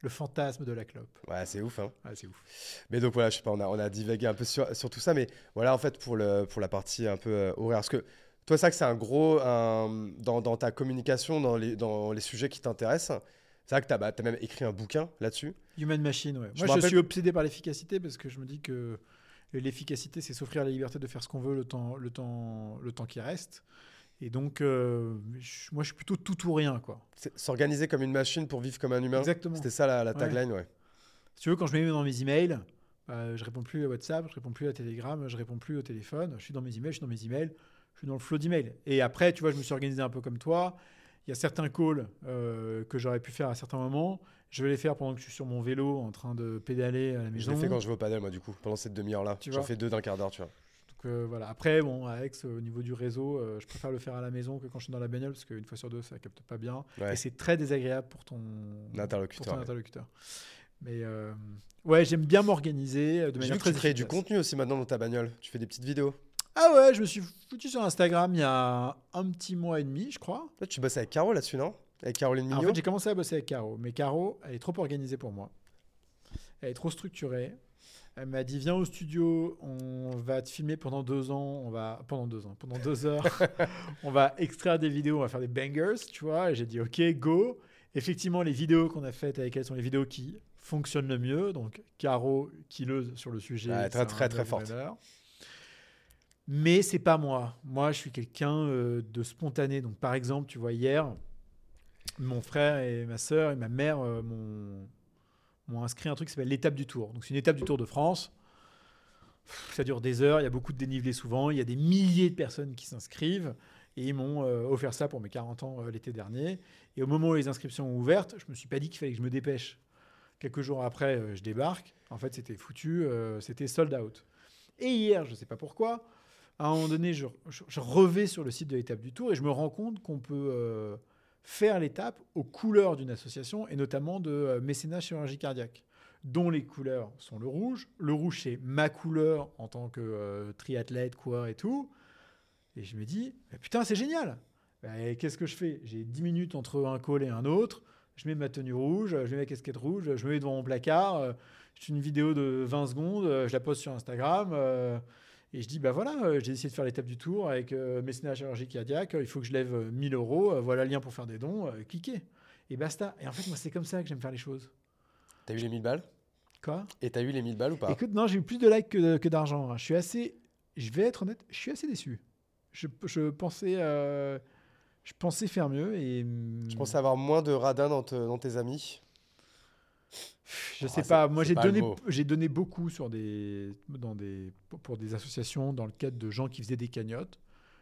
Le fantasme de la clope. Ouais, c'est ouf, hein. C'est ouf. Mais donc voilà, je sais pas, on a, on a divagué un peu sur, sur tout ça, mais voilà en fait pour, le, pour la partie un peu euh, horaire. Parce que toi, c'est vrai que c'est un gros. un- dans, dans ta communication, dans les, dans les sujets qui t'intéressent, c'est vrai que tu as, même écrit un bouquin là-dessus. Human Machine, ouais. Je Moi, je rappelle- suis obsédé par l'efficacité parce que je me dis que l'efficacité, c'est s'offrir la liberté de faire ce qu'on veut le temps, le temps, le temps qui reste. Et donc, euh, je- moi, je suis plutôt tout ou rien, quoi. S'organiser comme une machine pour vivre comme un humain. Exactement. C'était ça la, tagline, ouais. Si tu veux, quand je me mets dans mes emails, euh, je réponds plus à WhatsApp, je réponds plus à Telegram, je réponds plus au téléphone. Je suis dans mes emails, je suis dans mes emails, je suis dans le flow d'emails. Et après, tu vois, je me suis organisé un peu comme toi. Il y a certains calls euh, que j'aurais pu faire à certains moments. Je vais les faire pendant que je suis sur mon vélo en train de pédaler à la Je maison. l'ai fait quand je vais au padel, moi, du coup, pendant cette demi-heure-là. Tu J'en fais deux d'un quart d'heure, tu vois. Donc euh, voilà. Après, bon, Alex, au niveau du réseau, euh, je préfère le faire à la maison que quand je suis dans la bagnole parce qu'une fois sur deux, ça capte pas bien. Ouais. Et c'est très désagréable pour ton Interlocuteur, pour ton ouais. interlocuteur. Mais euh, ouais, j'aime bien m'organiser euh, de manière vu que très tu crées du contenu aussi maintenant dans ta bagnole. Tu fais des petites vidéos. Ah ouais, je me suis foutu sur Instagram il y a un petit mois et demi, je crois. Là, tu bosses avec Caro là-dessus, non? Avec Caroline Alors, en Mignot? fait, j'ai commencé à bosser avec Caro, mais Caro, elle est trop organisée pour moi. Elle est trop structurée. Elle m'a dit viens au studio, on va te filmer pendant deux ans, on va pendant deux ans, pendant deux heures, on va extraire des vidéos, on va faire des bangers, tu vois. Et j'ai dit ok, go. Effectivement, les vidéos qu'on a faites avec elle sont les vidéos qui fonctionnent le mieux. Donc Caro, killeuse sur le sujet, Ouais, très, très, très forte. Mais c'est pas moi. Moi, je suis quelqu'un euh, de spontané. Donc, par exemple, tu vois, hier, mon frère et ma sœur et ma mère euh, m'ont m'ont inscrit un truc qui s'appelle l'étape du Tour. Donc, c'est une étape du Tour de France. Ça dure des heures, il y a beaucoup de dénivelé souvent, il y a des milliers de personnes qui s'inscrivent. Et ils m'ont euh, offert ça pour mes 40 ans euh, l'été dernier. Et au moment où les inscriptions ont ouvertes, je me suis pas dit qu'il fallait que je me dépêche. Quelques jours après, euh, je débarque. En fait, c'était foutu, c'était sold out. Et hier, je ne sais pas pourquoi, à un moment donné, je, je- revais sur le site de l'étape du Tour et je me rends compte qu'on peut faire l'étape aux couleurs d'une association et notamment de euh, mécénat chirurgie cardiaque, dont les couleurs sont le rouge. Le rouge, c'est ma couleur en tant que euh, triathlète, coureur et tout. Et je me dis, putain, c'est génial. Ben, Qu'est-ce que je fais? J'ai 10 minutes entre un call et un autre. Je mets ma tenue rouge, je mets ma casquette rouge, je me mets devant mon placard. euh, Je fais une vidéo de 20 secondes, euh, je la poste sur Instagram. Et je dis, bah voilà, euh, j'ai décidé de faire l'étape du tour avec euh, mécénat chirurgie cardiaque. euh, Il faut que je lève euh, 1000 euros. euh, voilà le lien pour faire des dons. cliquez. Et basta. Et en fait, moi, c'est comme ça que j'aime faire les choses. T'as eu les 1000 balles? Quoi? Et t'as eu les 1000 balles ou pas? Écoute, non, j'ai eu plus de likes que, d'argent. hein. Je suis assez. Je vais être honnête, je suis assez déçu. Je, je pensais. je pensais faire mieux et. Je pensais avoir moins de radins dans, te- dans tes amis. Je Ah, sais pas. Moi, j'ai donné, j'ai donné beaucoup sur des, dans des, pour- des associations dans le cadre de gens qui faisaient des cagnottes.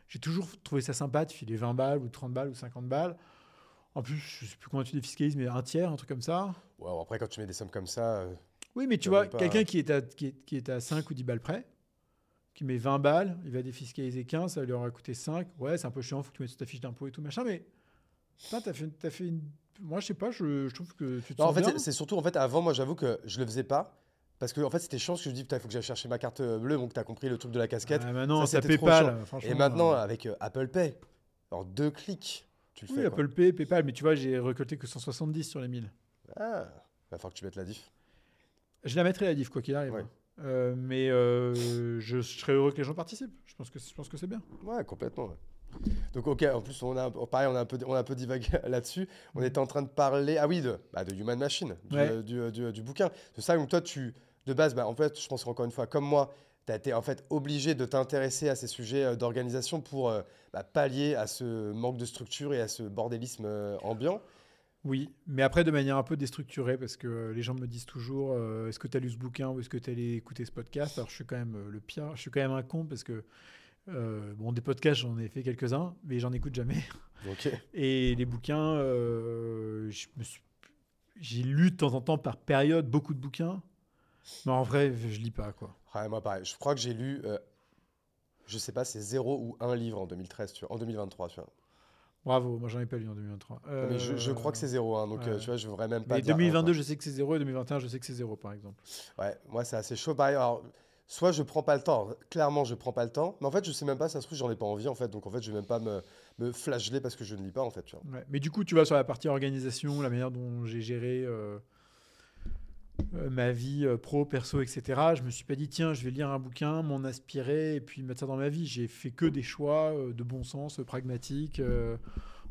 J'ai toujours trouvé ça sympa de filer 20 balles ou 30 balles ou 50 balles. En plus, je sais plus comment tu défiscalises, mais un tiers, un truc comme ça. Ouais, bon, après, quand tu mets des sommes comme ça, euh, Oui, mais tu vois, pas- quelqu'un qui, est à- qui, est, qui est à 5 ou 10 balles près, qui met 20 balles, il va défiscaliser 15, ça lui aura coûté 5. Ouais, c'est un peu chiant, faut que tu mettes sur ta fiche d'impôt et tout, machin, mais putain, t'as fait, t'as fait une... Moi, je sais pas, je, je trouve que tu te Non, en sens fait, c'est- surtout, en fait, avant, moi, j'avoue que je le faisais pas. Parce que, en fait, c'était chiant parce que je me dis, putain, il faut que j'aille chercher ma carte euh, bleue. Donc, t'as compris le truc de la casquette. Ah, maintenant, ça, ça, trop PayPal. Et maintenant, euh, avec euh, Apple Pay, en deux clics, tu le Oui, fais. quoi. Apple Pay, PayPal, mais tu vois, j'ai récolté que 170 sur les 1000. Ah, va falloir que tu mettes la diff. Je la mettrai la diff, quoi qu'il arrive. Ouais. hein. Euh, mais je, je serais heureux que les gens participent. Je pense que, je pense que c'est bien. Ouais, complètement. ouais. Donc, ok, en plus, on a, un- pareil, on a un peu, on a un peu divagué là-dessus. On était en train de parler, ah oui, de, bah, de Human Machine, du, Ouais. euh, du, euh, du, euh, du bouquin. C'est ça, donc toi, tu, de base, bah, en fait, je pense encore une fois, comme moi, tu as été en fait obligé de t'intéresser à ces sujets d'organisation pour euh, bah, pallier à ce manque de structure et à ce bordélisme euh, ambiant. Oui, mais après de manière un peu déstructurée, parce que les gens me disent toujours euh, est-ce que tu as lu ce bouquin ou est-ce que tu as écouter ce podcast? Alors je suis quand même le pire, je suis quand même un con parce que euh, bon, des podcasts, j'en ai fait quelques-uns, mais j'en écoute jamais. Et les bouquins, euh, j'ai lu de temps en temps par période beaucoup de bouquins, mais en vrai, je lis pas quoi. Ouais, moi, pareil. Je crois que j'ai lu, euh, je sais pas, c'est zéro ou un livre en 2013, tu vois, en 2023, tu vois. Bravo, moi j'en ai pas lu en 2023. Non, mais je, je crois que c'est zéro, hein, donc ouais. euh, tu vois, je voudrais même pas. Mais dire un, 2022, quoi. je sais que c'est 0 et 2021, je sais que c'est 0 par exemple. Ouais, moi c'est assez chaud. Pareil, alors, soit je prends pas le temps, clairement je prends pas le temps, mais en fait je sais même pas, ça se trouve j'en ai pas envie en fait, donc en fait je vais même pas me, me flageller parce que je ne lis pas en fait, tu vois. Ouais. Mais du coup, tu vois, sur la partie organisation, la manière dont j'ai géré euh, euh, ma vie euh, pro, perso, etc., je me suis pas dit, tiens, je vais lire un bouquin, m'en aspirer et puis mettre ça dans ma vie. J'ai fait que des choix de bon sens, pragmatiques,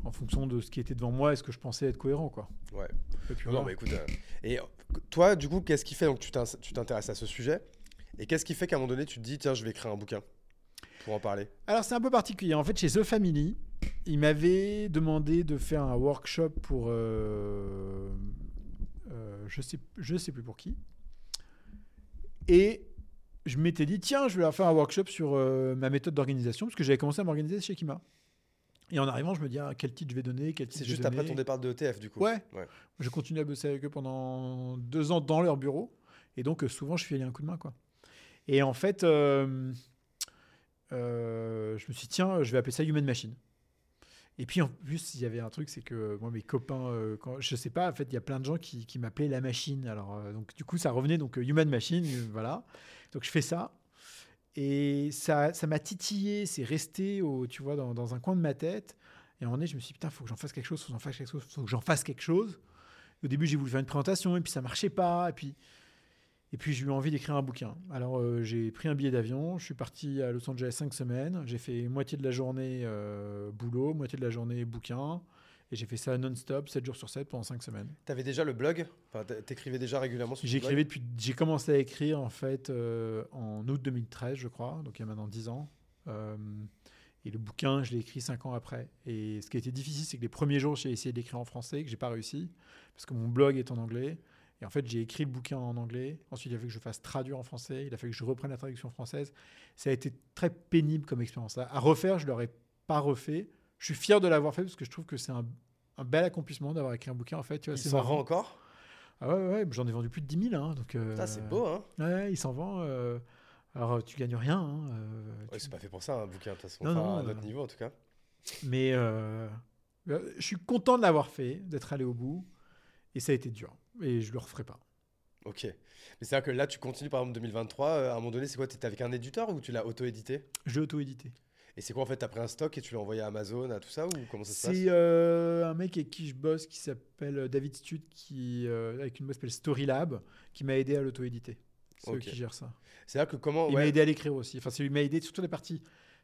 en fonction de ce qui était devant moi et ce que je pensais être cohérent. Quoi. Ouais. Et puis Non, voilà. mais écoute, euh, et toi du coup, qu'est-ce qui fait donc tu t'intéresses à ce sujet? Et qu'est-ce qui fait qu'à un moment donné tu te dis tiens je vais écrire un bouquin pour en parler? Alors c'est un peu particulier. En fait, chez The Family, ils m'avaient demandé de faire un workshop pour, euh, euh, je sais, je sais plus pour qui. Et je m'étais dit tiens, je vais leur faire un workshop sur euh, ma méthode d'organisation parce que j'avais commencé à m'organiser chez Kima. Et en arrivant, je me dis ah, quel titre je vais donner, quel titre C'est juste après ton départ de ETF du coup. Ouais. Ouais. Je continue à bosser avec eux pendant deux ans dans leur bureau. Et donc, souvent, je filais un coup de main. Quoi. Et en fait, euh, euh, je me suis dit, tiens, je vais appeler ça Human Machine. Et puis, en plus, il y avait un truc, c'est que moi, mes copains, euh, quand, je sais pas, en fait, il y a plein de gens qui, m'appelaient la machine. Alors, euh, donc, du coup, ça revenait, donc, Human Machine, voilà. Donc, je fais ça. Et ça ça m'a titillé, c'est resté, tu vois, dans, un coin de ma tête. Et à un moment donné, je me suis dit, putain, faut que j'en fasse quelque chose, faut que j'en fasse quelque chose, faut que j'en fasse quelque chose. Au début, j'ai voulu faire une présentation, et puis ça marchait pas. Et puis, et puis j'ai eu envie d'écrire un bouquin. Alors, euh, j'ai pris un billet d'avion, je suis parti à Los Angeles cinq semaines. J'ai fait moitié de la journée euh, boulot, moitié de la journée bouquin. Et j'ai fait ça non-stop, 7 jours sur 7 pendant 5 semaines. T'avais déjà le blog? Enfin, t'écrivais déjà régulièrement sur J'écrivais depuis. J'ai commencé à écrire en fait euh, en août 2013, je crois, donc il y a maintenant 10 ans. Euh, et le bouquin, je l'ai écrit 5 ans après. Et ce qui a été difficile, c'est que les premiers jours, j'ai essayé d'écrire en français, que j'ai pas réussi, parce que mon blog est en anglais. Et en fait, j'ai écrit le bouquin en anglais. Ensuite, il a fallu que je fasse traduire en français. Il a fallu que je reprenne la traduction française. Ça a été très pénible comme expérience. À refaire, je ne l'aurais pas refait. Je suis fier de l'avoir fait parce que je trouve que c'est un, un bel accomplissement d'avoir écrit un bouquin. En fait, tu vois, Il s'en vend encore? Ah ouais, ouais, j'en ai vendu plus de 10 000. Hein, donc, euh, Ça c'est beau hein Ouais, il s'en vend. euh, alors, tu gagnes rien. hein, euh, Ouais, tu- c'est pas fait pour ça un bouquin de toute façon, Non, enfin, non, à notre niveau en tout cas. Mais euh, euh, je suis content de l'avoir fait, d'être allé au bout. Et ça a été dur. Et je le referai pas. Ok. Mais c'est vrai que là tu continues par exemple 2023, euh, à un moment donné c'est quoi T'étais avec un éditeur ou tu l'as auto-édité? Je l'ai auto-édité. Et c'est quoi en fait T'as pris un stock et tu l'as envoyé à Amazon, à tout ça ou comment ça se passe? C'est euh, un mec avec qui je bosse qui s'appelle David Stud, qui, euh, avec une boîte qui s'appelle Storylab, qui m'a aidé à l'auto-éditer. C'est eux Ok. qui gèrent ça. C'est là que comment Il m'a aidé à l'écrire aussi. Enfin, qui m'a aidé surtout la partie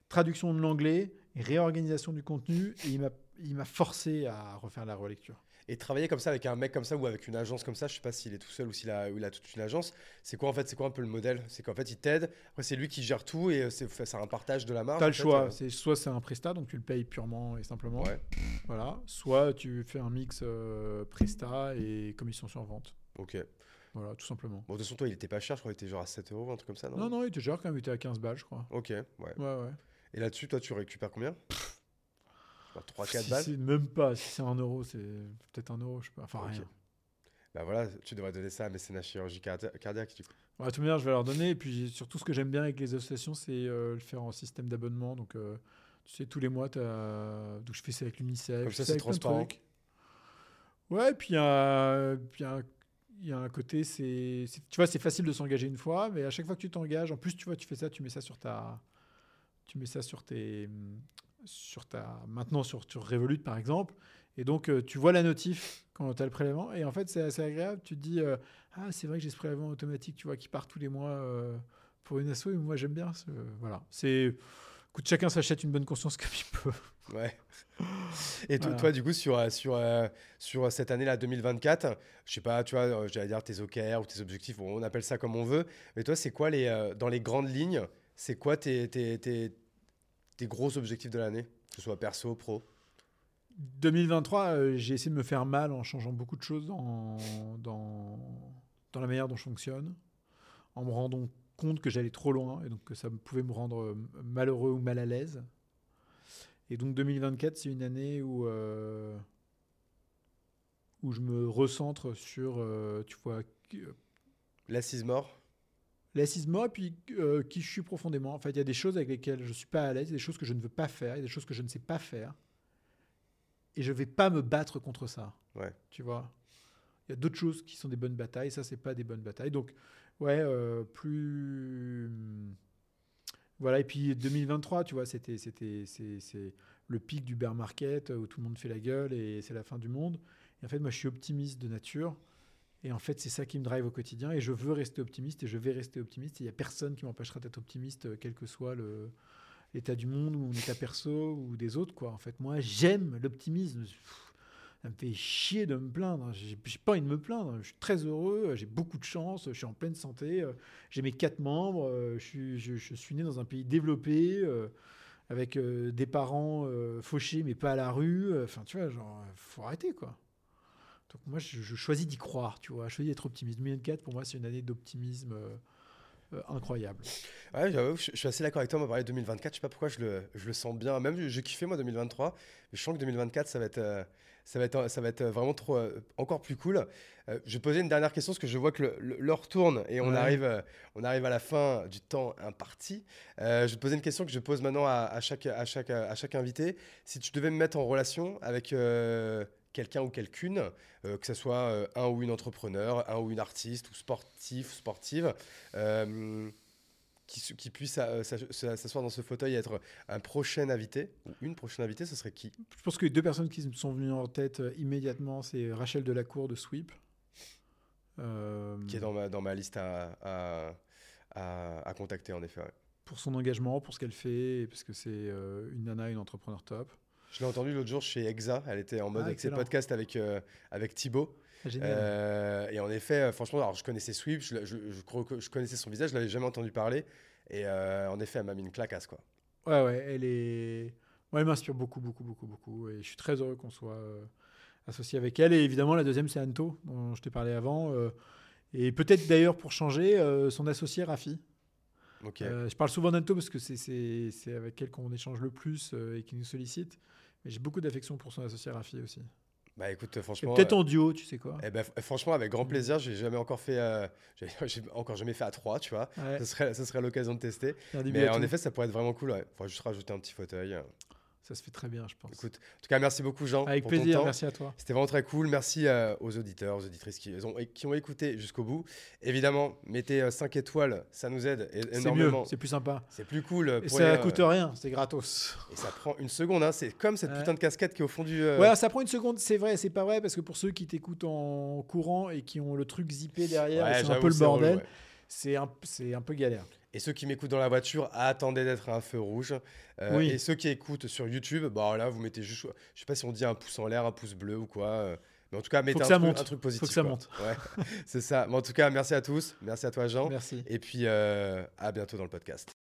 traduction de l'anglais, réorganisation du contenu, et il il m'a forcé à refaire la relecture. Et travailler comme ça avec un mec comme ça ou avec une agence comme ça, je sais pas s'il est tout seul ou s'il a, ou il a toute une agence. C'est quoi en fait C'est quoi un peu le modèle? C'est qu'en fait il t'aide, après c'est lui qui gère tout et euh, c'est c'est un partage de la marge. Tu as en le fait, choix. euh. C'est, soit c'est un prestat, donc tu le payes purement et simplement. Ouais, Voilà. Soit tu fais un mix euh, prestat et commission sur vente. ok. Voilà, tout simplement. Bon, de toute façon, toi, il était pas cher, je crois qu'il était genre à 7 euros, un truc comme ça, non? Non, non, il était genre quand même il était à 15 balles, je crois. Ok, ouais. Ouais, ouais. Et là-dessus, toi, tu récupères combien? 3-4 Si balles même pas, si c'est un euro, c'est peut-être un euro, je sais pas. Enfin, rien. Bah voilà, tu devrais donner ça à mécénat chirurgie cardia- cardiaque, du coup. Ouais, de toute manière, je vais leur donner. Et puis, surtout, ce que j'aime bien avec les associations, c'est euh, le faire en système d'abonnement. Donc, euh, tu sais, tous les mois, donc je fais ça avec l'UNICEF. Comme je ça, fais c'est transparent. Ouais, puis il y a, puis il y a un- il y a un côté, c'est- tu vois, c'est facile de s'engager une fois, mais à chaque fois que tu t'engages, en plus, tu vois, tu fais ça, tu mets ça sur ta, tu mets ça sur tes, sur ta, maintenant sur, sur Revolut par exemple, et donc euh, tu vois la notif quand tu as le prélèvement, et en fait c'est assez agréable, tu te dis, euh, ah c'est vrai que j'ai ce prélèvement automatique, tu vois, qui part tous les mois euh, pour une asso, et moi j'aime bien, ce, voilà, c'est, écoute, chacun s'achète une bonne conscience comme il peut. Ouais. Et toi, Voilà. toi, du coup, sur, sur, sur cette année-là, 2024, je sais pas, tu vois, j'allais dire tes OKR ou tes objectifs, bon, on appelle ça comme on veut, mais toi, c'est quoi, les, dans les grandes lignes, c'est quoi tes, tes, tes, tes gros objectifs de l'année Que ce soit perso, pro 2023, euh, j'ai essayé de me faire mal en changeant beaucoup de choses dans, dans, dans la manière dont je fonctionne, en me rendant compte que j'allais trop loin et donc que ça pouvait me rendre euh, malheureux ou mal à l'aise. Et donc 2024, c'est une année où, euh, où je me recentre sur, euh, tu vois, L'assise mort l'assise mort et puis euh, qui je suis profondément. En fait, il y a des choses avec lesquelles je suis pas à l'aise, il y a des choses que je ne veux pas faire, il y a des choses que je ne sais pas faire. et je vais pas me battre contre ça. Ouais. Tu vois? Il y a d'autres choses qui sont des bonnes batailles, ça, c'est pas des bonnes batailles. Donc, ouais, euh, plus. Voilà, et puis 2023, tu vois, c'était, le pic du bear market où tout le monde fait la gueule et c'est la fin du monde. Et en fait, moi, je suis optimiste de nature. Et en fait, c'est ça qui me drive au quotidien. Et je veux rester optimiste et je vais rester optimiste. Il n'y a personne qui m'empêchera d'être optimiste, euh, quel que soit l'état du monde ou mon état perso ou des autres. En fait, moi, j'aime l'optimisme. Ça me fait chier de me plaindre. J'ai j'ai pas envie de me plaindre. Je suis très heureux. J'ai beaucoup de chance. Je suis en pleine santé. euh, J'ai mes quatre membres. euh, Je suis, je, suis né dans un pays développé. avec des parents fauchés mais pas à la rue. Enfin, tu vois, genre, faut arrêter quoi. Donc moi, je, je choisis d'y croire, tu vois. Je choisis d'être optimiste. 2004, pour moi, c'est une année d'optimisme euh, euh, incroyable. Ouais, je, je suis assez d'accord avec toi. Moi, pareil, 2024, je sais pas pourquoi je le, je le sens bien. Même, j'ai kiffé, moi, 2023. Mais je sens que 2024, ça va être, euh, ça va être, ça va être vraiment trop, euh, encore plus cool. Je vais poser une dernière question parce que je vois que l'heure tourne et on, Ouais. arrive, on arrive à la fin du temps imparti. Je poser une question que je pose maintenant à, à chaque, à, chaque, à chaque invité. Si tu devais me mettre en relation avec quelqu'un ou quelqu'une, euh, que ce soit euh, un ou une entrepreneur, un ou une artiste, ou sportif, sportive, euh, qui, puisse euh, s'as- s'asseoir dans ce fauteuil et être un prochain invité, ou une prochaine invitée, ce serait qui? Je pense que les deux personnes qui me sont venues en tête euh, immédiatement, c'est Rachel Delacour de Sweep. Euh, Qui est dans ma, dans ma liste à, à, à- à contacter, en effet. ouais. Pour son engagement, pour ce qu'elle fait, parce que c'est euh, une nana, une entrepreneur top. Je l'ai entenue l'autre jour chez Exa. Elle était en mode Ah, avec ses podcasts avec, euh, avec Thibaut. Ah, Génial. Euh, et en effet, euh, franchement, alors je connaissais Sweep, je, je, je je connaissais son visage, je l'avais jamais entendu parler. Et euh, en effet, elle m'a mis une clacasse, quoi. Ouais, ouais, elle est. Ouais, elle m'inspire beaucoup, beaucoup, beaucoup, beaucoup. Et je suis très heureux qu'on soit associé avec elle. Et évidemment, la deuxième, c'est Anto, dont je t'ai parlé avant. et peut-être d'ailleurs, pour changer, son associé Rafi. Euh, je parle souvent d'Anto parce que c'est- avec elle qu'on échange le plus euh, et qui nous sollicite. Mais j'ai beaucoup d'affection pour son associé Rafi aussi. Bah écoute, Et franchement. peut-être euh, en duo, tu sais quoi. eh ben, franchement, avec grand plaisir, j'ai jamais encore fait, euh, j'ai encore jamais fait à trois, tu vois. Ouais, Ce serait, serait l'occasion de tester. Mais en tout. effet, ça pourrait être vraiment cool. Ouais. Faudrait juste rajouter un petit fauteuil. Ça se fait très bien, je pense. Écoute, en tout cas, merci beaucoup, Jean. Avec pour ton plaisir, temps. merci à toi. C'était vraiment très cool. Merci euh, aux auditeurs, aux auditrices qui ont, qui ont écouté jusqu'au bout. Évidemment, mettez 5 étoiles, ça nous aide é- C'est mieux, énormément. c'est plus sympa. C'est plus cool. euh, Et ça les, euh, coûte rien, c'est gratos. Et ça prend une seconde. hein. C'est comme cette Ouais. putain de casquette qui est au fond du. euh, Ouais, ça prend une seconde, c'est vrai, c'est pas vrai, parce que pour ceux qui t'écoutent en courant et qui ont le truc zippé derrière, ouais, c'est un peu le bordel, ouais. c'est un, c'est un peu galère. Et ceux qui m'écoutent dans la voiture, attendez d'être à un feu rouge. Euh, Oui. Et ceux qui écoutent sur YouTube, bah là, vous mettez juste, je sais pas si on dit un pouce en l'air, un pouce bleu ou quoi. euh, mais en tout cas, mettez un, ça truc, monte. un truc Faut positif. que ça quoi. monte. Ouais, c'est ça. Mais en tout cas, merci à tous. Merci à toi, Jean. Merci. Et puis, euh, à bientôt dans le podcast.